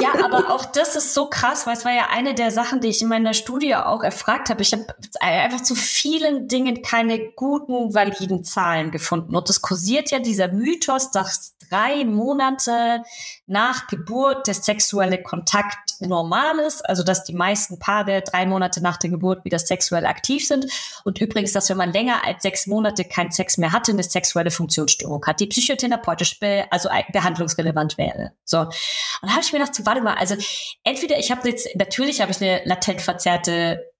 Ja, aber auch das ist so krass, weil es war ja eine der Sachen, die ich in meiner Studie auch erfragt habe. Ich habe einfach zu vielen Dingen keine guten, validen Zahlen gefunden. Und es kursiert ja dieser Mythos, dass drei Monate nach Geburt der sexuelle Kontakt normal ist. Also, dass die meisten Paare drei Monate nach der Geburt wieder sexuell aktiv sind. Und übrigens, dass wenn man länger als sechs Monate keinen Sex mehr hatte, eine sexuelle Funktionsstörung hat, die psychotherapeutisch, be also behandlungsrelevant wäre. So. Und da habe ich mir gedacht, warte mal, also entweder ich habe jetzt, natürlich habe ich eine latent verzerrte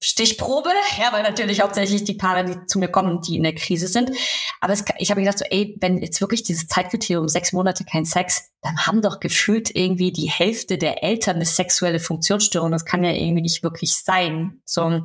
Stichprobe, ja, weil natürlich hauptsächlich die Paare, die zu mir kommen, die in der Krise sind. Aber es, ich habe gedacht, so, ey, wenn jetzt wirklich dieses Zeitkriterium sechs Monate kein Sex, dann haben doch gefühlt irgendwie die Hälfte der Eltern eine sexuelle Funktionsstörung. Das kann ja irgendwie nicht wirklich sein. So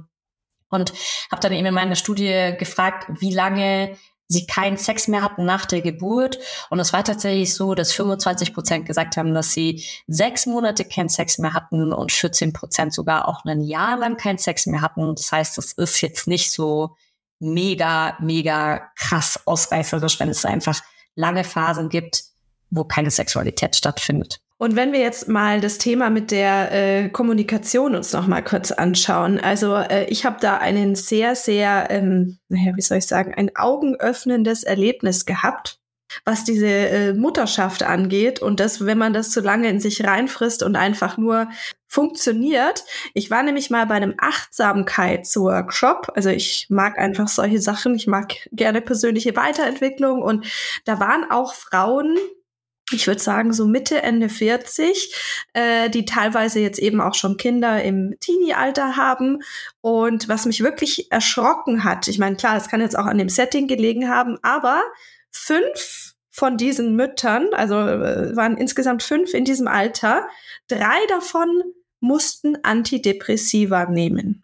und habe dann eben in meiner Studie gefragt, wie lange sie keinen Sex mehr hatten nach der Geburt. Und es war tatsächlich so, dass 25 Prozent gesagt haben, dass sie sechs Monate keinen Sex mehr hatten und 14 Prozent sogar auch ein Jahr lang keinen Sex mehr hatten. Das heißt, das ist jetzt nicht so mega, mega krass ausreißerisch, wenn es einfach lange Phasen gibt, wo keine Sexualität stattfindet. Und wenn wir jetzt mal das Thema mit der äh, Kommunikation uns noch mal kurz anschauen. Also äh, ich habe da einen sehr, sehr, ähm, naja, wie soll ich sagen, ein augenöffnendes Erlebnis gehabt was diese äh, Mutterschaft angeht und das, wenn man das zu lange in sich reinfrisst und einfach nur funktioniert. Ich war nämlich mal bei einem Achtsamkeitsworkshop. Also ich mag einfach solche Sachen. Ich mag gerne persönliche Weiterentwicklung und da waren auch Frauen, ich würde sagen, so Mitte, Ende 40, äh, die teilweise jetzt eben auch schon Kinder im Teenie-Alter haben. Und was mich wirklich erschrocken hat, ich meine, klar, es kann jetzt auch an dem Setting gelegen haben, aber fünf von diesen Müttern, also äh, waren insgesamt fünf in diesem Alter, drei davon mussten Antidepressiva nehmen.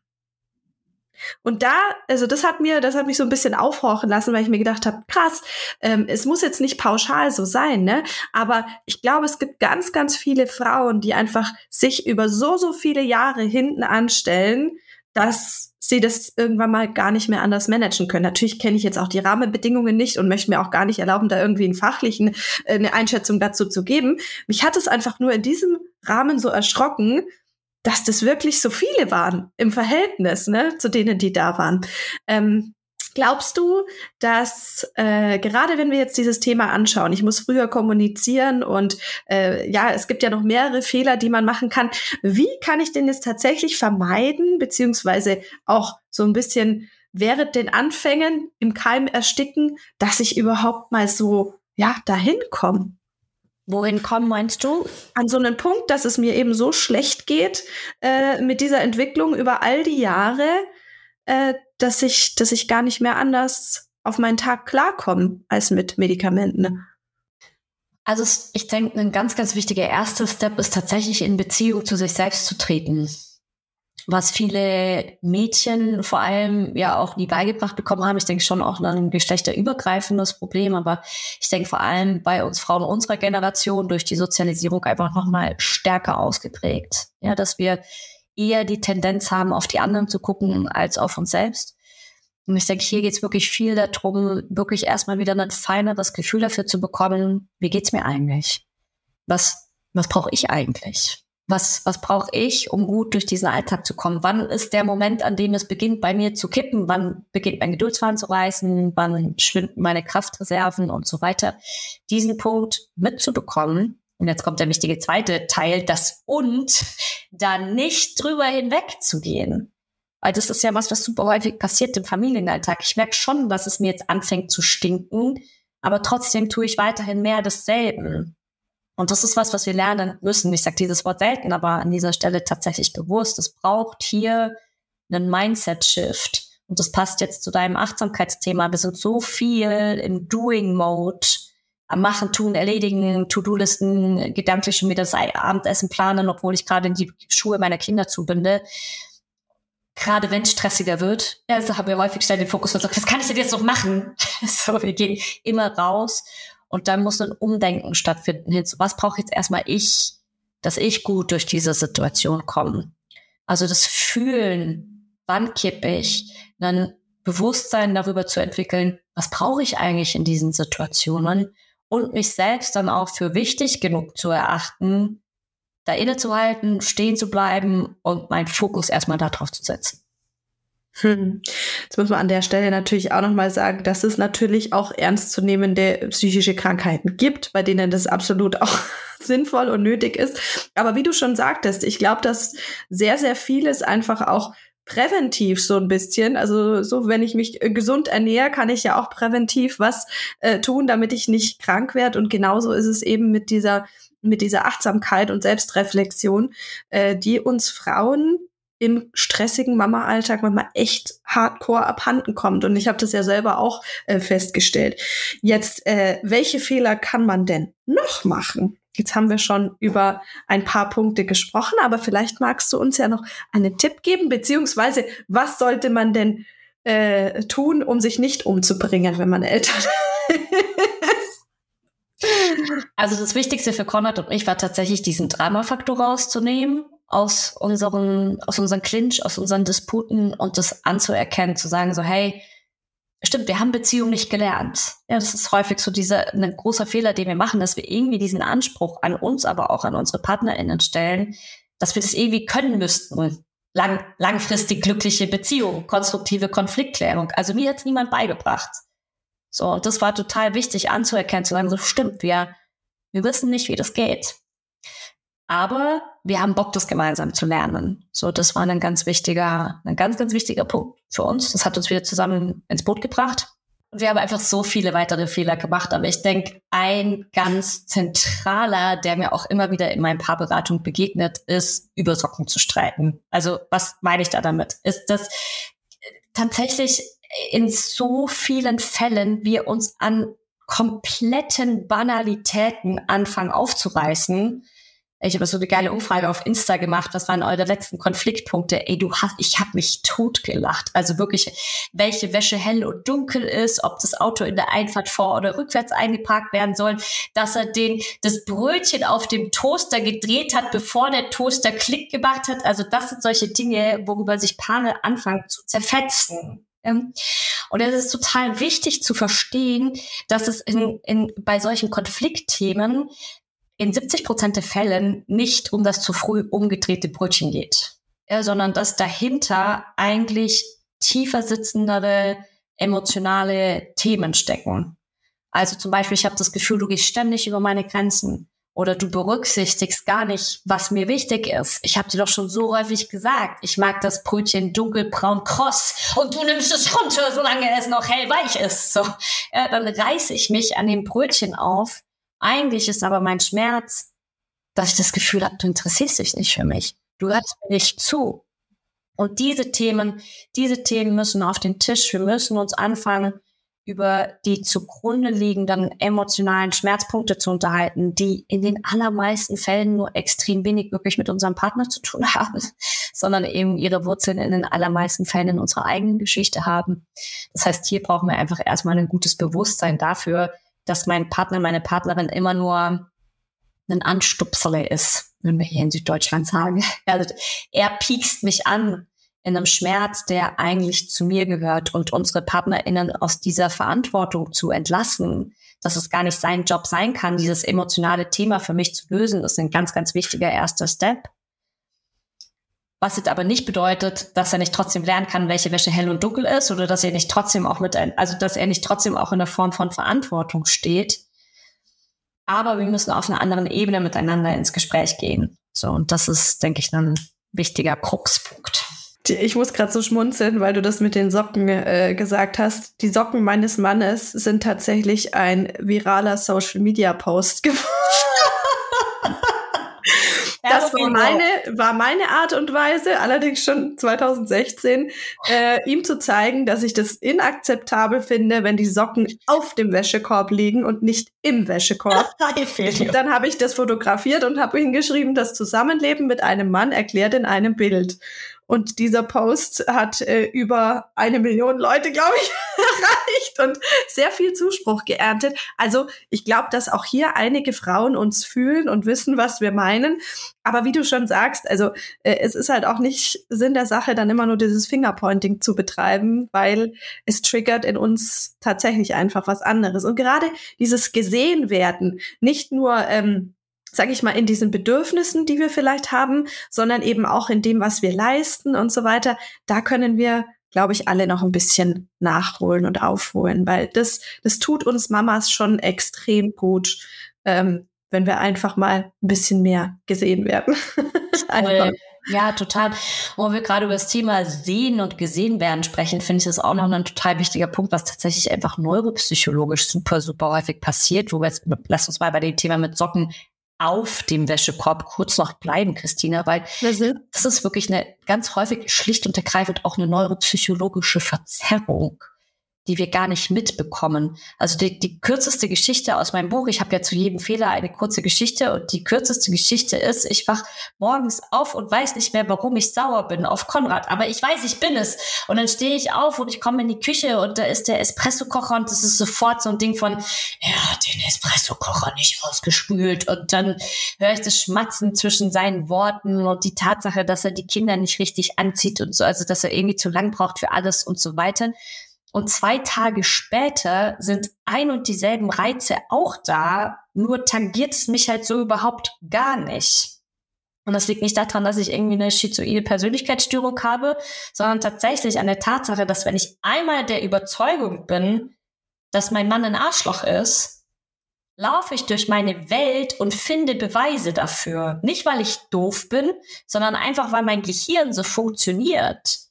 Und da, also das hat mir, das hat mich so ein bisschen aufhorchen lassen, weil ich mir gedacht habe, krass, ähm, es muss jetzt nicht pauschal so sein, ne? Aber ich glaube, es gibt ganz, ganz viele Frauen, die einfach sich über so, so viele Jahre hinten anstellen, dass sie das irgendwann mal gar nicht mehr anders managen können. Natürlich kenne ich jetzt auch die Rahmenbedingungen nicht und möchte mir auch gar nicht erlauben, da irgendwie einen fachlichen äh, eine Einschätzung dazu zu geben. Mich hat es einfach nur in diesem Rahmen so erschrocken, dass das wirklich so viele waren im Verhältnis ne, zu denen, die da waren. Ähm, Glaubst du, dass äh, gerade wenn wir jetzt dieses Thema anschauen, ich muss früher kommunizieren und äh, ja, es gibt ja noch mehrere Fehler, die man machen kann. Wie kann ich denn jetzt tatsächlich vermeiden, beziehungsweise auch so ein bisschen während den Anfängen im Keim ersticken, dass ich überhaupt mal so ja dahin komme? Wohin kommen meinst du? An so einen Punkt, dass es mir eben so schlecht geht äh, mit dieser Entwicklung über all die Jahre, äh, dass ich, dass ich gar nicht mehr anders auf meinen Tag klarkomme als mit Medikamenten. Also ich denke, ein ganz, ganz wichtiger erster Step ist tatsächlich in Beziehung zu sich selbst zu treten was viele Mädchen vor allem ja auch nie beigebracht bekommen haben. Ich denke schon auch ein geschlechterübergreifendes Problem, aber ich denke vor allem bei uns Frauen unserer Generation durch die Sozialisierung einfach nochmal stärker ausgeprägt. Ja, dass wir eher die Tendenz haben, auf die anderen zu gucken, als auf uns selbst. Und ich denke, hier geht es wirklich viel darum, wirklich erstmal wieder ein feineres Gefühl dafür zu bekommen, wie geht's mir eigentlich? Was, was brauche ich eigentlich? Was, was brauche ich, um gut durch diesen Alltag zu kommen? Wann ist der Moment, an dem es beginnt, bei mir zu kippen? Wann beginnt mein Geduldsfaden zu reißen? Wann schwinden meine Kraftreserven und so weiter? Diesen Punkt mitzubekommen. Und jetzt kommt der wichtige zweite Teil, das und da nicht drüber hinwegzugehen. Weil das ist ja was, was super häufig passiert im Familienalltag. Ich merke schon, dass es mir jetzt anfängt zu stinken, aber trotzdem tue ich weiterhin mehr desselben. Und das ist was, was wir lernen müssen. Ich sage dieses Wort selten, aber an dieser Stelle tatsächlich bewusst. Es braucht hier einen Mindset-Shift. Und das passt jetzt zu deinem Achtsamkeitsthema. Wir sind so viel im Doing-Mode, am Machen, Tun, Erledigen, To-Do-Listen, gedanklich schon wieder das Abendessen planen, obwohl ich gerade in die Schuhe meiner Kinder zubinde. Gerade wenn es stressiger wird, also haben wir häufig schnell den Fokus und sagen, was kann ich denn jetzt noch machen? so, wir gehen immer raus und dann muss ein Umdenken stattfinden hin was brauche jetzt erstmal ich, dass ich gut durch diese Situation komme. Also das Fühlen, wann kippe ich, dann Bewusstsein darüber zu entwickeln, was brauche ich eigentlich in diesen Situationen und mich selbst dann auch für wichtig genug zu erachten, da innezuhalten, stehen zu bleiben und meinen Fokus erstmal darauf zu setzen. Hm. Jetzt muss man an der Stelle natürlich auch nochmal sagen, dass es natürlich auch ernstzunehmende psychische Krankheiten gibt, bei denen das absolut auch sinnvoll und nötig ist. Aber wie du schon sagtest, ich glaube, dass sehr, sehr vieles einfach auch präventiv so ein bisschen, also so, wenn ich mich gesund ernähre, kann ich ja auch präventiv was äh, tun, damit ich nicht krank werde. Und genauso ist es eben mit dieser mit dieser Achtsamkeit und Selbstreflexion, äh, die uns Frauen im stressigen Mama-Alltag manchmal echt hardcore abhanden kommt. Und ich habe das ja selber auch äh, festgestellt. Jetzt, äh, welche Fehler kann man denn noch machen? Jetzt haben wir schon über ein paar Punkte gesprochen, aber vielleicht magst du uns ja noch einen Tipp geben, beziehungsweise was sollte man denn äh, tun, um sich nicht umzubringen, wenn man Eltern ist? Also das Wichtigste für Konrad und mich war tatsächlich diesen Dramafaktor rauszunehmen aus unseren, aus unseren Clinch, aus unseren Disputen und das anzuerkennen, zu sagen so, hey, stimmt, wir haben Beziehungen nicht gelernt. Ja, das ist häufig so dieser, ein großer Fehler, den wir machen, dass wir irgendwie diesen Anspruch an uns, aber auch an unsere PartnerInnen stellen, dass wir das irgendwie können müssten. Lang, langfristig glückliche Beziehung, konstruktive Konfliktklärung. Also mir hat niemand beigebracht. So, und das war total wichtig anzuerkennen, zu sagen, so stimmt, wir, wir wissen nicht, wie das geht. Aber wir haben Bock, das gemeinsam zu lernen. So, das war ein ganz wichtiger, ein ganz, ganz wichtiger Punkt für uns. Das hat uns wieder zusammen ins Boot gebracht. Und wir haben einfach so viele weitere Fehler gemacht. Aber ich denke, ein ganz zentraler, der mir auch immer wieder in meinen Paarberatung begegnet, ist, über Socken zu streiten. Also, was meine ich da damit? Ist, dass tatsächlich in so vielen Fällen wir uns an kompletten Banalitäten anfangen aufzureißen, ich habe so eine geile Umfrage auf Insta gemacht. Was waren eure letzten Konfliktpunkte? Ey, du hast, ich habe mich totgelacht. Also wirklich, welche Wäsche hell und dunkel ist, ob das Auto in der Einfahrt vor oder rückwärts eingeparkt werden soll, dass er den das Brötchen auf dem Toaster gedreht hat, bevor der Toaster Klick gemacht hat. Also das sind solche Dinge, worüber sich Paare anfangen zu zerfetzen. Und es ist total wichtig zu verstehen, dass es in, in, bei solchen Konfliktthemen in 70 Prozent der Fällen nicht um das zu früh umgedrehte Brötchen geht, sondern dass dahinter eigentlich tiefer sitzendere emotionale Themen stecken. Also zum Beispiel, ich habe das Gefühl, du gehst ständig über meine Grenzen oder du berücksichtigst gar nicht, was mir wichtig ist. Ich habe dir doch schon so häufig gesagt, ich mag das Brötchen dunkelbraun kross und du nimmst es runter, solange es noch hellweich ist. So, ja, dann reiße ich mich an dem Brötchen auf eigentlich ist aber mein Schmerz, dass ich das Gefühl habe, du interessierst dich nicht für mich. Du hörst mir nicht zu. Und diese Themen, diese Themen müssen auf den Tisch. Wir müssen uns anfangen, über die zugrunde liegenden emotionalen Schmerzpunkte zu unterhalten, die in den allermeisten Fällen nur extrem wenig wirklich mit unserem Partner zu tun haben, sondern eben ihre Wurzeln in den allermeisten Fällen in unserer eigenen Geschichte haben. Das heißt, hier brauchen wir einfach erstmal ein gutes Bewusstsein dafür, dass mein Partner, meine Partnerin immer nur ein Anstupserle ist, wenn wir hier in Süddeutschland sagen. Also er piekst mich an in einem Schmerz, der eigentlich zu mir gehört und unsere PartnerInnen aus dieser Verantwortung zu entlassen, dass es gar nicht sein Job sein kann, dieses emotionale Thema für mich zu lösen, ist ein ganz, ganz wichtiger erster Step. Was jetzt aber nicht bedeutet, dass er nicht trotzdem lernen kann, welche Wäsche hell und dunkel ist oder dass er nicht trotzdem auch mit ein, also dass er nicht trotzdem auch in der Form von Verantwortung steht. Aber wir müssen auf einer anderen Ebene miteinander ins Gespräch gehen. So, und das ist, denke ich, ein wichtiger Kruxpunkt. Ich muss gerade so schmunzeln, weil du das mit den Socken äh, gesagt hast. Die Socken meines Mannes sind tatsächlich ein viraler Social Media Post geworden. das war meine, war meine Art und Weise, allerdings schon 2016, äh, ihm zu zeigen, dass ich das inakzeptabel finde, wenn die Socken auf dem Wäschekorb liegen und nicht im Wäschekorb. Dann habe ich das fotografiert und habe hingeschrieben, das Zusammenleben mit einem Mann erklärt in einem Bild. Und dieser Post hat äh, über eine Million Leute, glaube ich, erreicht und sehr viel Zuspruch geerntet. Also ich glaube, dass auch hier einige Frauen uns fühlen und wissen, was wir meinen. Aber wie du schon sagst, also äh, es ist halt auch nicht Sinn der Sache, dann immer nur dieses Fingerpointing zu betreiben, weil es triggert in uns tatsächlich einfach was anderes. Und gerade dieses gesehen werden, nicht nur ähm, sage ich mal, in diesen Bedürfnissen, die wir vielleicht haben, sondern eben auch in dem, was wir leisten und so weiter. Da können wir, glaube ich, alle noch ein bisschen nachholen und aufholen, weil das, das tut uns Mamas schon extrem gut, ähm, wenn wir einfach mal ein bisschen mehr gesehen werden. Ja, total. Wo wir gerade über das Thema Sehen und Gesehen werden sprechen, finde ich das auch noch ein total wichtiger Punkt, was tatsächlich einfach neuropsychologisch super, super häufig passiert, wo wir jetzt, lass uns mal bei dem Thema mit Socken auf dem Wäschekorb kurz noch bleiben, Christina, weil das ist wirklich eine ganz häufig schlicht und ergreifend auch eine neuropsychologische Verzerrung die wir gar nicht mitbekommen. Also die, die kürzeste Geschichte aus meinem Buch, ich habe ja zu jedem Fehler eine kurze Geschichte und die kürzeste Geschichte ist, ich wach morgens auf und weiß nicht mehr, warum ich sauer bin auf Konrad, aber ich weiß, ich bin es. Und dann stehe ich auf und ich komme in die Küche und da ist der Espresso-Kocher und das ist sofort so ein Ding von, er hat den Espresso-Kocher nicht ausgespült und dann höre ich das Schmatzen zwischen seinen Worten und die Tatsache, dass er die Kinder nicht richtig anzieht und so, also dass er irgendwie zu lang braucht für alles und so weiter. Und zwei Tage später sind ein und dieselben Reize auch da, nur tangiert es mich halt so überhaupt gar nicht. Und das liegt nicht daran, dass ich irgendwie eine schizoide Persönlichkeitsstörung habe, sondern tatsächlich an der Tatsache, dass wenn ich einmal der Überzeugung bin, dass mein Mann ein Arschloch ist, laufe ich durch meine Welt und finde Beweise dafür. Nicht, weil ich doof bin, sondern einfach, weil mein Gehirn so funktioniert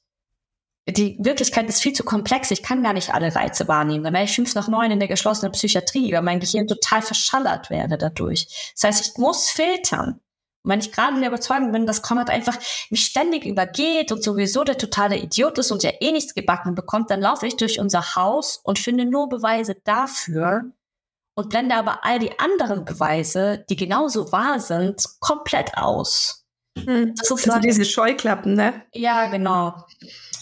die Wirklichkeit ist viel zu komplex. Ich kann gar nicht alle Reize wahrnehmen. Dann wäre ich fünf nach neun in der geschlossenen Psychiatrie, weil mein Gehirn total verschallert werde dadurch. Das heißt, ich muss filtern. Und wenn ich gerade in der Überzeugung bin, dass Konrad einfach mich ständig übergeht und sowieso der totale Idiot ist und ja eh nichts gebacken bekommt, dann laufe ich durch unser Haus und finde nur Beweise dafür und blende aber all die anderen Beweise, die genauso wahr sind, komplett aus. Hm. Das ist also diese Scheuklappen, ne? Ja, genau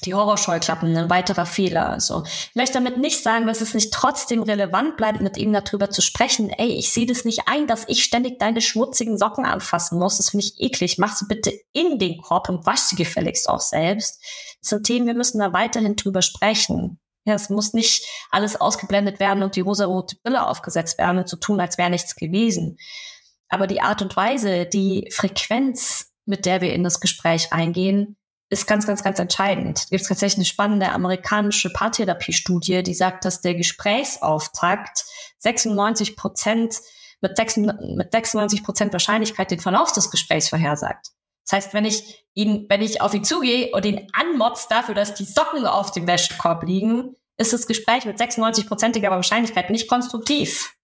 die Horrorscheuklappen ein weiterer Fehler. Also ich möchte damit nicht sagen, dass es nicht trotzdem relevant bleibt, mit ihm darüber zu sprechen. Ey, ich sehe das nicht ein, dass ich ständig deine schmutzigen Socken anfassen muss. Das finde ich eklig. Mach sie bitte in den Korb und wasch sie gefälligst auch selbst. Das sind Themen, wir müssen da weiterhin drüber sprechen. Ja, es muss nicht alles ausgeblendet werden und die rosarote Brille aufgesetzt werden und so tun, als wäre nichts gewesen. Aber die Art und Weise, die Frequenz, mit der wir in das Gespräch eingehen, ist ganz, ganz, ganz entscheidend. Es gibt tatsächlich eine spannende amerikanische Paartherapie-Studie, die sagt, dass der Gesprächsauftakt 96 Prozent mit, 96 Prozent Wahrscheinlichkeit den Verlauf des Gesprächs vorhersagt. Das heißt, wenn ich ihn, wenn ich auf ihn zugehe und ihn anmotz dafür, dass die Socken auf dem Wäschekorb liegen, ist das Gespräch mit 96-prozentiger Wahrscheinlichkeit nicht konstruktiv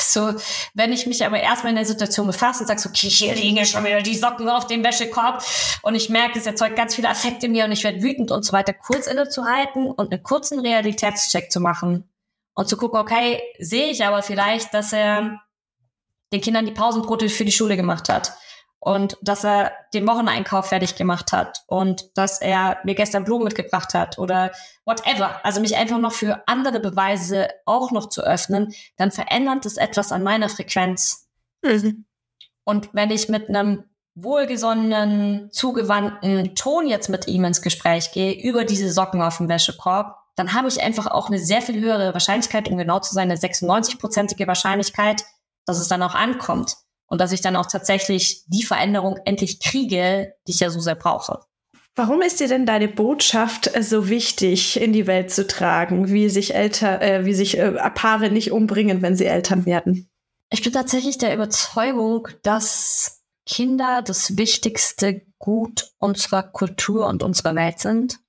so, wenn ich mich aber erstmal in der Situation befasse und sage, so, okay, hier liegen ja schon wieder die Socken auf dem Wäschekorb. Und ich merke, es erzeugt ganz viele Affekte in mir und ich werde wütend und so weiter, kurz innezuhalten und einen kurzen Realitätscheck zu machen und zu gucken, okay, sehe ich aber vielleicht, dass er den Kindern die Pausenbrote für die Schule gemacht hat und dass er den Wocheneinkauf fertig gemacht hat und dass er mir gestern Blumen mitgebracht hat oder whatever. Also mich einfach noch für andere Beweise auch noch zu öffnen, dann verändert es etwas an meiner Frequenz. Mhm. Und wenn ich mit einem wohlgesonnenen, zugewandten Ton jetzt mit ihm ins Gespräch gehe über diese Socken auf dem Wäschekorb, dann habe ich einfach auch eine sehr viel höhere Wahrscheinlichkeit, um genau zu sein, eine 96-prozentige Wahrscheinlichkeit, dass es dann auch ankommt. Und dass ich dann auch tatsächlich die Veränderung endlich kriege, die ich ja so sehr brauche. Warum ist dir denn deine Botschaft äh, so wichtig, in die Welt zu tragen, wie sich Eltern, äh, wie sich äh, Paare nicht umbringen, wenn sie Eltern werden? Ich bin tatsächlich der Überzeugung, dass Kinder das wichtigste Gut unserer Kultur und unserer Welt sind.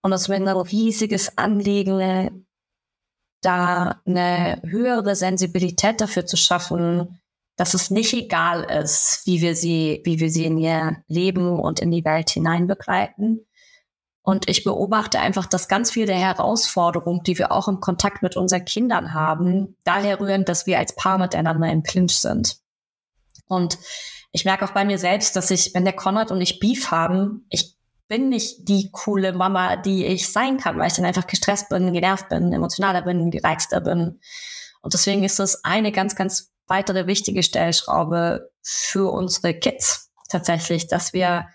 Und es wäre ein riesiges Anliegen, da eine höhere Sensibilität dafür zu schaffen, dass es nicht egal ist, wie wir sie, wie wir sie in ihr Leben und in die Welt hinein begleiten. Und ich beobachte einfach, dass ganz viele der Herausforderungen, die wir auch im Kontakt mit unseren Kindern haben, daher rühren, dass wir als Paar miteinander im Clinch sind. Und ich merke auch bei mir selbst, dass ich, wenn der Konrad und ich Beef haben, ich bin nicht die coole Mama, die ich sein kann, weil ich dann einfach gestresst bin, genervt bin, emotionaler bin, gereizter bin. Und deswegen ist das eine ganz, ganz weitere wichtige Stellschraube für unsere Kids tatsächlich, dass wir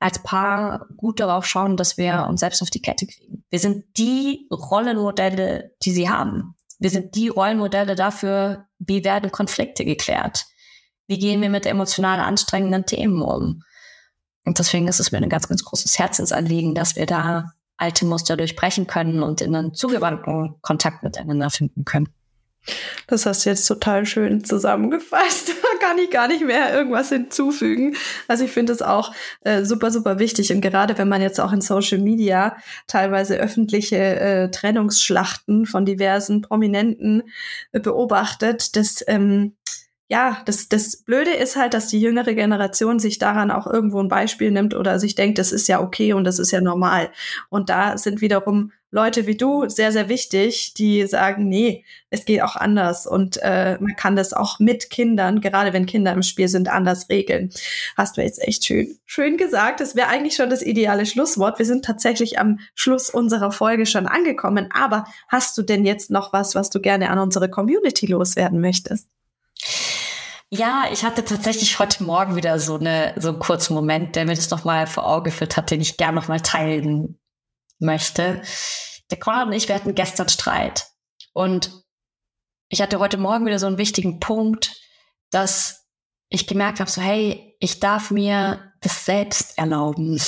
als Paar gut darauf schauen, dass wir uns selbst auf die Kette kriegen. Wir sind die Rollenmodelle, die sie haben. Wir sind die Rollenmodelle dafür, wie werden Konflikte geklärt. Wie gehen wir mit emotional anstrengenden Themen um? Und deswegen ist es mir ein ganz, ganz großes Herzensanliegen, dass wir da alte Muster durchbrechen können und in einen zugewandten Kontakt miteinander finden können. Das hast du jetzt total schön zusammengefasst. da kann ich gar nicht mehr irgendwas hinzufügen. Also ich finde es auch äh, super, super wichtig. Und gerade wenn man jetzt auch in Social Media teilweise öffentliche äh, Trennungsschlachten von diversen Prominenten äh, beobachtet, dass ähm, ja, das, das Blöde ist halt, dass die jüngere Generation sich daran auch irgendwo ein Beispiel nimmt oder sich denkt, das ist ja okay und das ist ja normal. Und da sind wiederum Leute wie du sehr, sehr wichtig, die sagen, nee, es geht auch anders und äh, man kann das auch mit Kindern, gerade wenn Kinder im Spiel sind, anders regeln. Hast du jetzt echt schön, schön gesagt. Das wäre eigentlich schon das ideale Schlusswort. Wir sind tatsächlich am Schluss unserer Folge schon angekommen. Aber hast du denn jetzt noch was, was du gerne an unsere Community loswerden möchtest? Ja, ich hatte tatsächlich heute Morgen wieder so, eine, so einen kurzen Moment, der mir das nochmal vor Augen geführt hat, den ich gerne nochmal teilen möchte. Der Konrad und ich, wir hatten gestern Streit. Und ich hatte heute Morgen wieder so einen wichtigen Punkt, dass ich gemerkt habe, so hey, ich darf mir das selbst erlauben,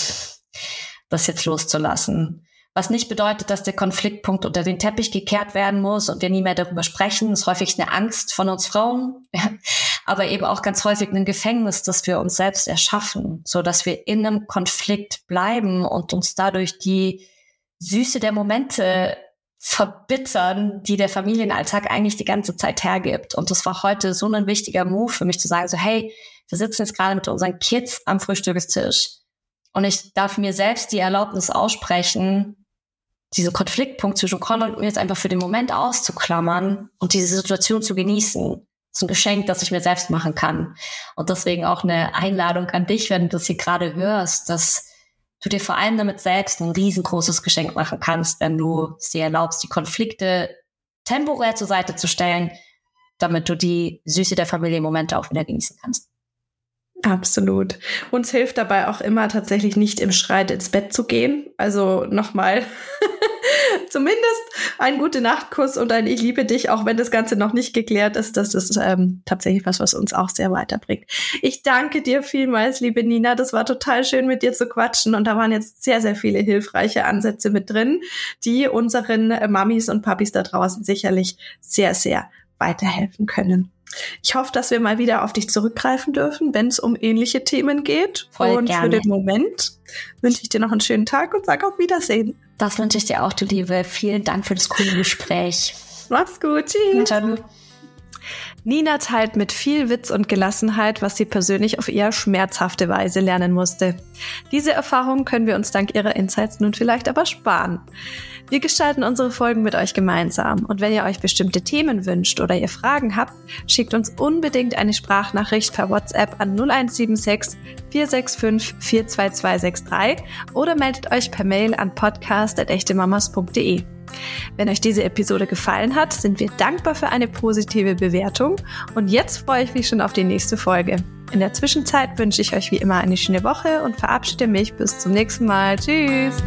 das jetzt loszulassen. Was nicht bedeutet, dass der Konfliktpunkt unter den Teppich gekehrt werden muss und wir nie mehr darüber sprechen. Das ist häufig eine Angst von uns Frauen, aber eben auch ganz häufig ein Gefängnis, das wir uns selbst erschaffen, so dass wir in einem Konflikt bleiben und uns dadurch die Süße der Momente verbittern, die der Familienalltag eigentlich die ganze Zeit hergibt. Und das war heute so ein wichtiger Move für mich zu sagen, so hey, wir sitzen jetzt gerade mit unseren Kids am Frühstückstisch und ich darf mir selbst die Erlaubnis aussprechen, diese Konfliktpunkt zwischen Conor und mir jetzt einfach für den Moment auszuklammern und diese Situation zu genießen. Das ist ein Geschenk, das ich mir selbst machen kann. Und deswegen auch eine Einladung an dich, wenn du das hier gerade hörst, dass du dir vor allem damit selbst ein riesengroßes Geschenk machen kannst, wenn du es dir erlaubst, die Konflikte temporär zur Seite zu stellen, damit du die Süße der Familienmomente auch wieder genießen kannst. Absolut. Uns hilft dabei auch immer tatsächlich nicht im Schreit ins Bett zu gehen. Also nochmal, zumindest ein gute Nachtkuss und ein Ich liebe dich, auch wenn das Ganze noch nicht geklärt ist. Das ist ähm, tatsächlich was, was uns auch sehr weiterbringt. Ich danke dir vielmals, liebe Nina. Das war total schön, mit dir zu quatschen und da waren jetzt sehr, sehr viele hilfreiche Ansätze mit drin, die unseren äh, Mamis und Papis da draußen sicherlich sehr, sehr weiterhelfen können. Ich hoffe, dass wir mal wieder auf dich zurückgreifen dürfen, wenn es um ähnliche Themen geht. Voll und gerne. für den Moment wünsche ich dir noch einen schönen Tag und sag auf Wiedersehen. Das wünsche ich dir auch, du Liebe. Vielen Dank für das coole Gespräch. Mach's gut. Tschüss. Ciao. Nina teilt mit viel Witz und Gelassenheit, was sie persönlich auf eher schmerzhafte Weise lernen musste. Diese Erfahrung können wir uns dank ihrer Insights nun vielleicht aber sparen. Wir gestalten unsere Folgen mit euch gemeinsam und wenn ihr euch bestimmte Themen wünscht oder ihr Fragen habt, schickt uns unbedingt eine Sprachnachricht per WhatsApp an 0176 465 42263 oder meldet euch per Mail an podcast.echtemamas.de. Wenn euch diese Episode gefallen hat, sind wir dankbar für eine positive Bewertung und jetzt freue ich mich schon auf die nächste Folge. In der Zwischenzeit wünsche ich euch wie immer eine schöne Woche und verabschiede mich bis zum nächsten Mal. Tschüss!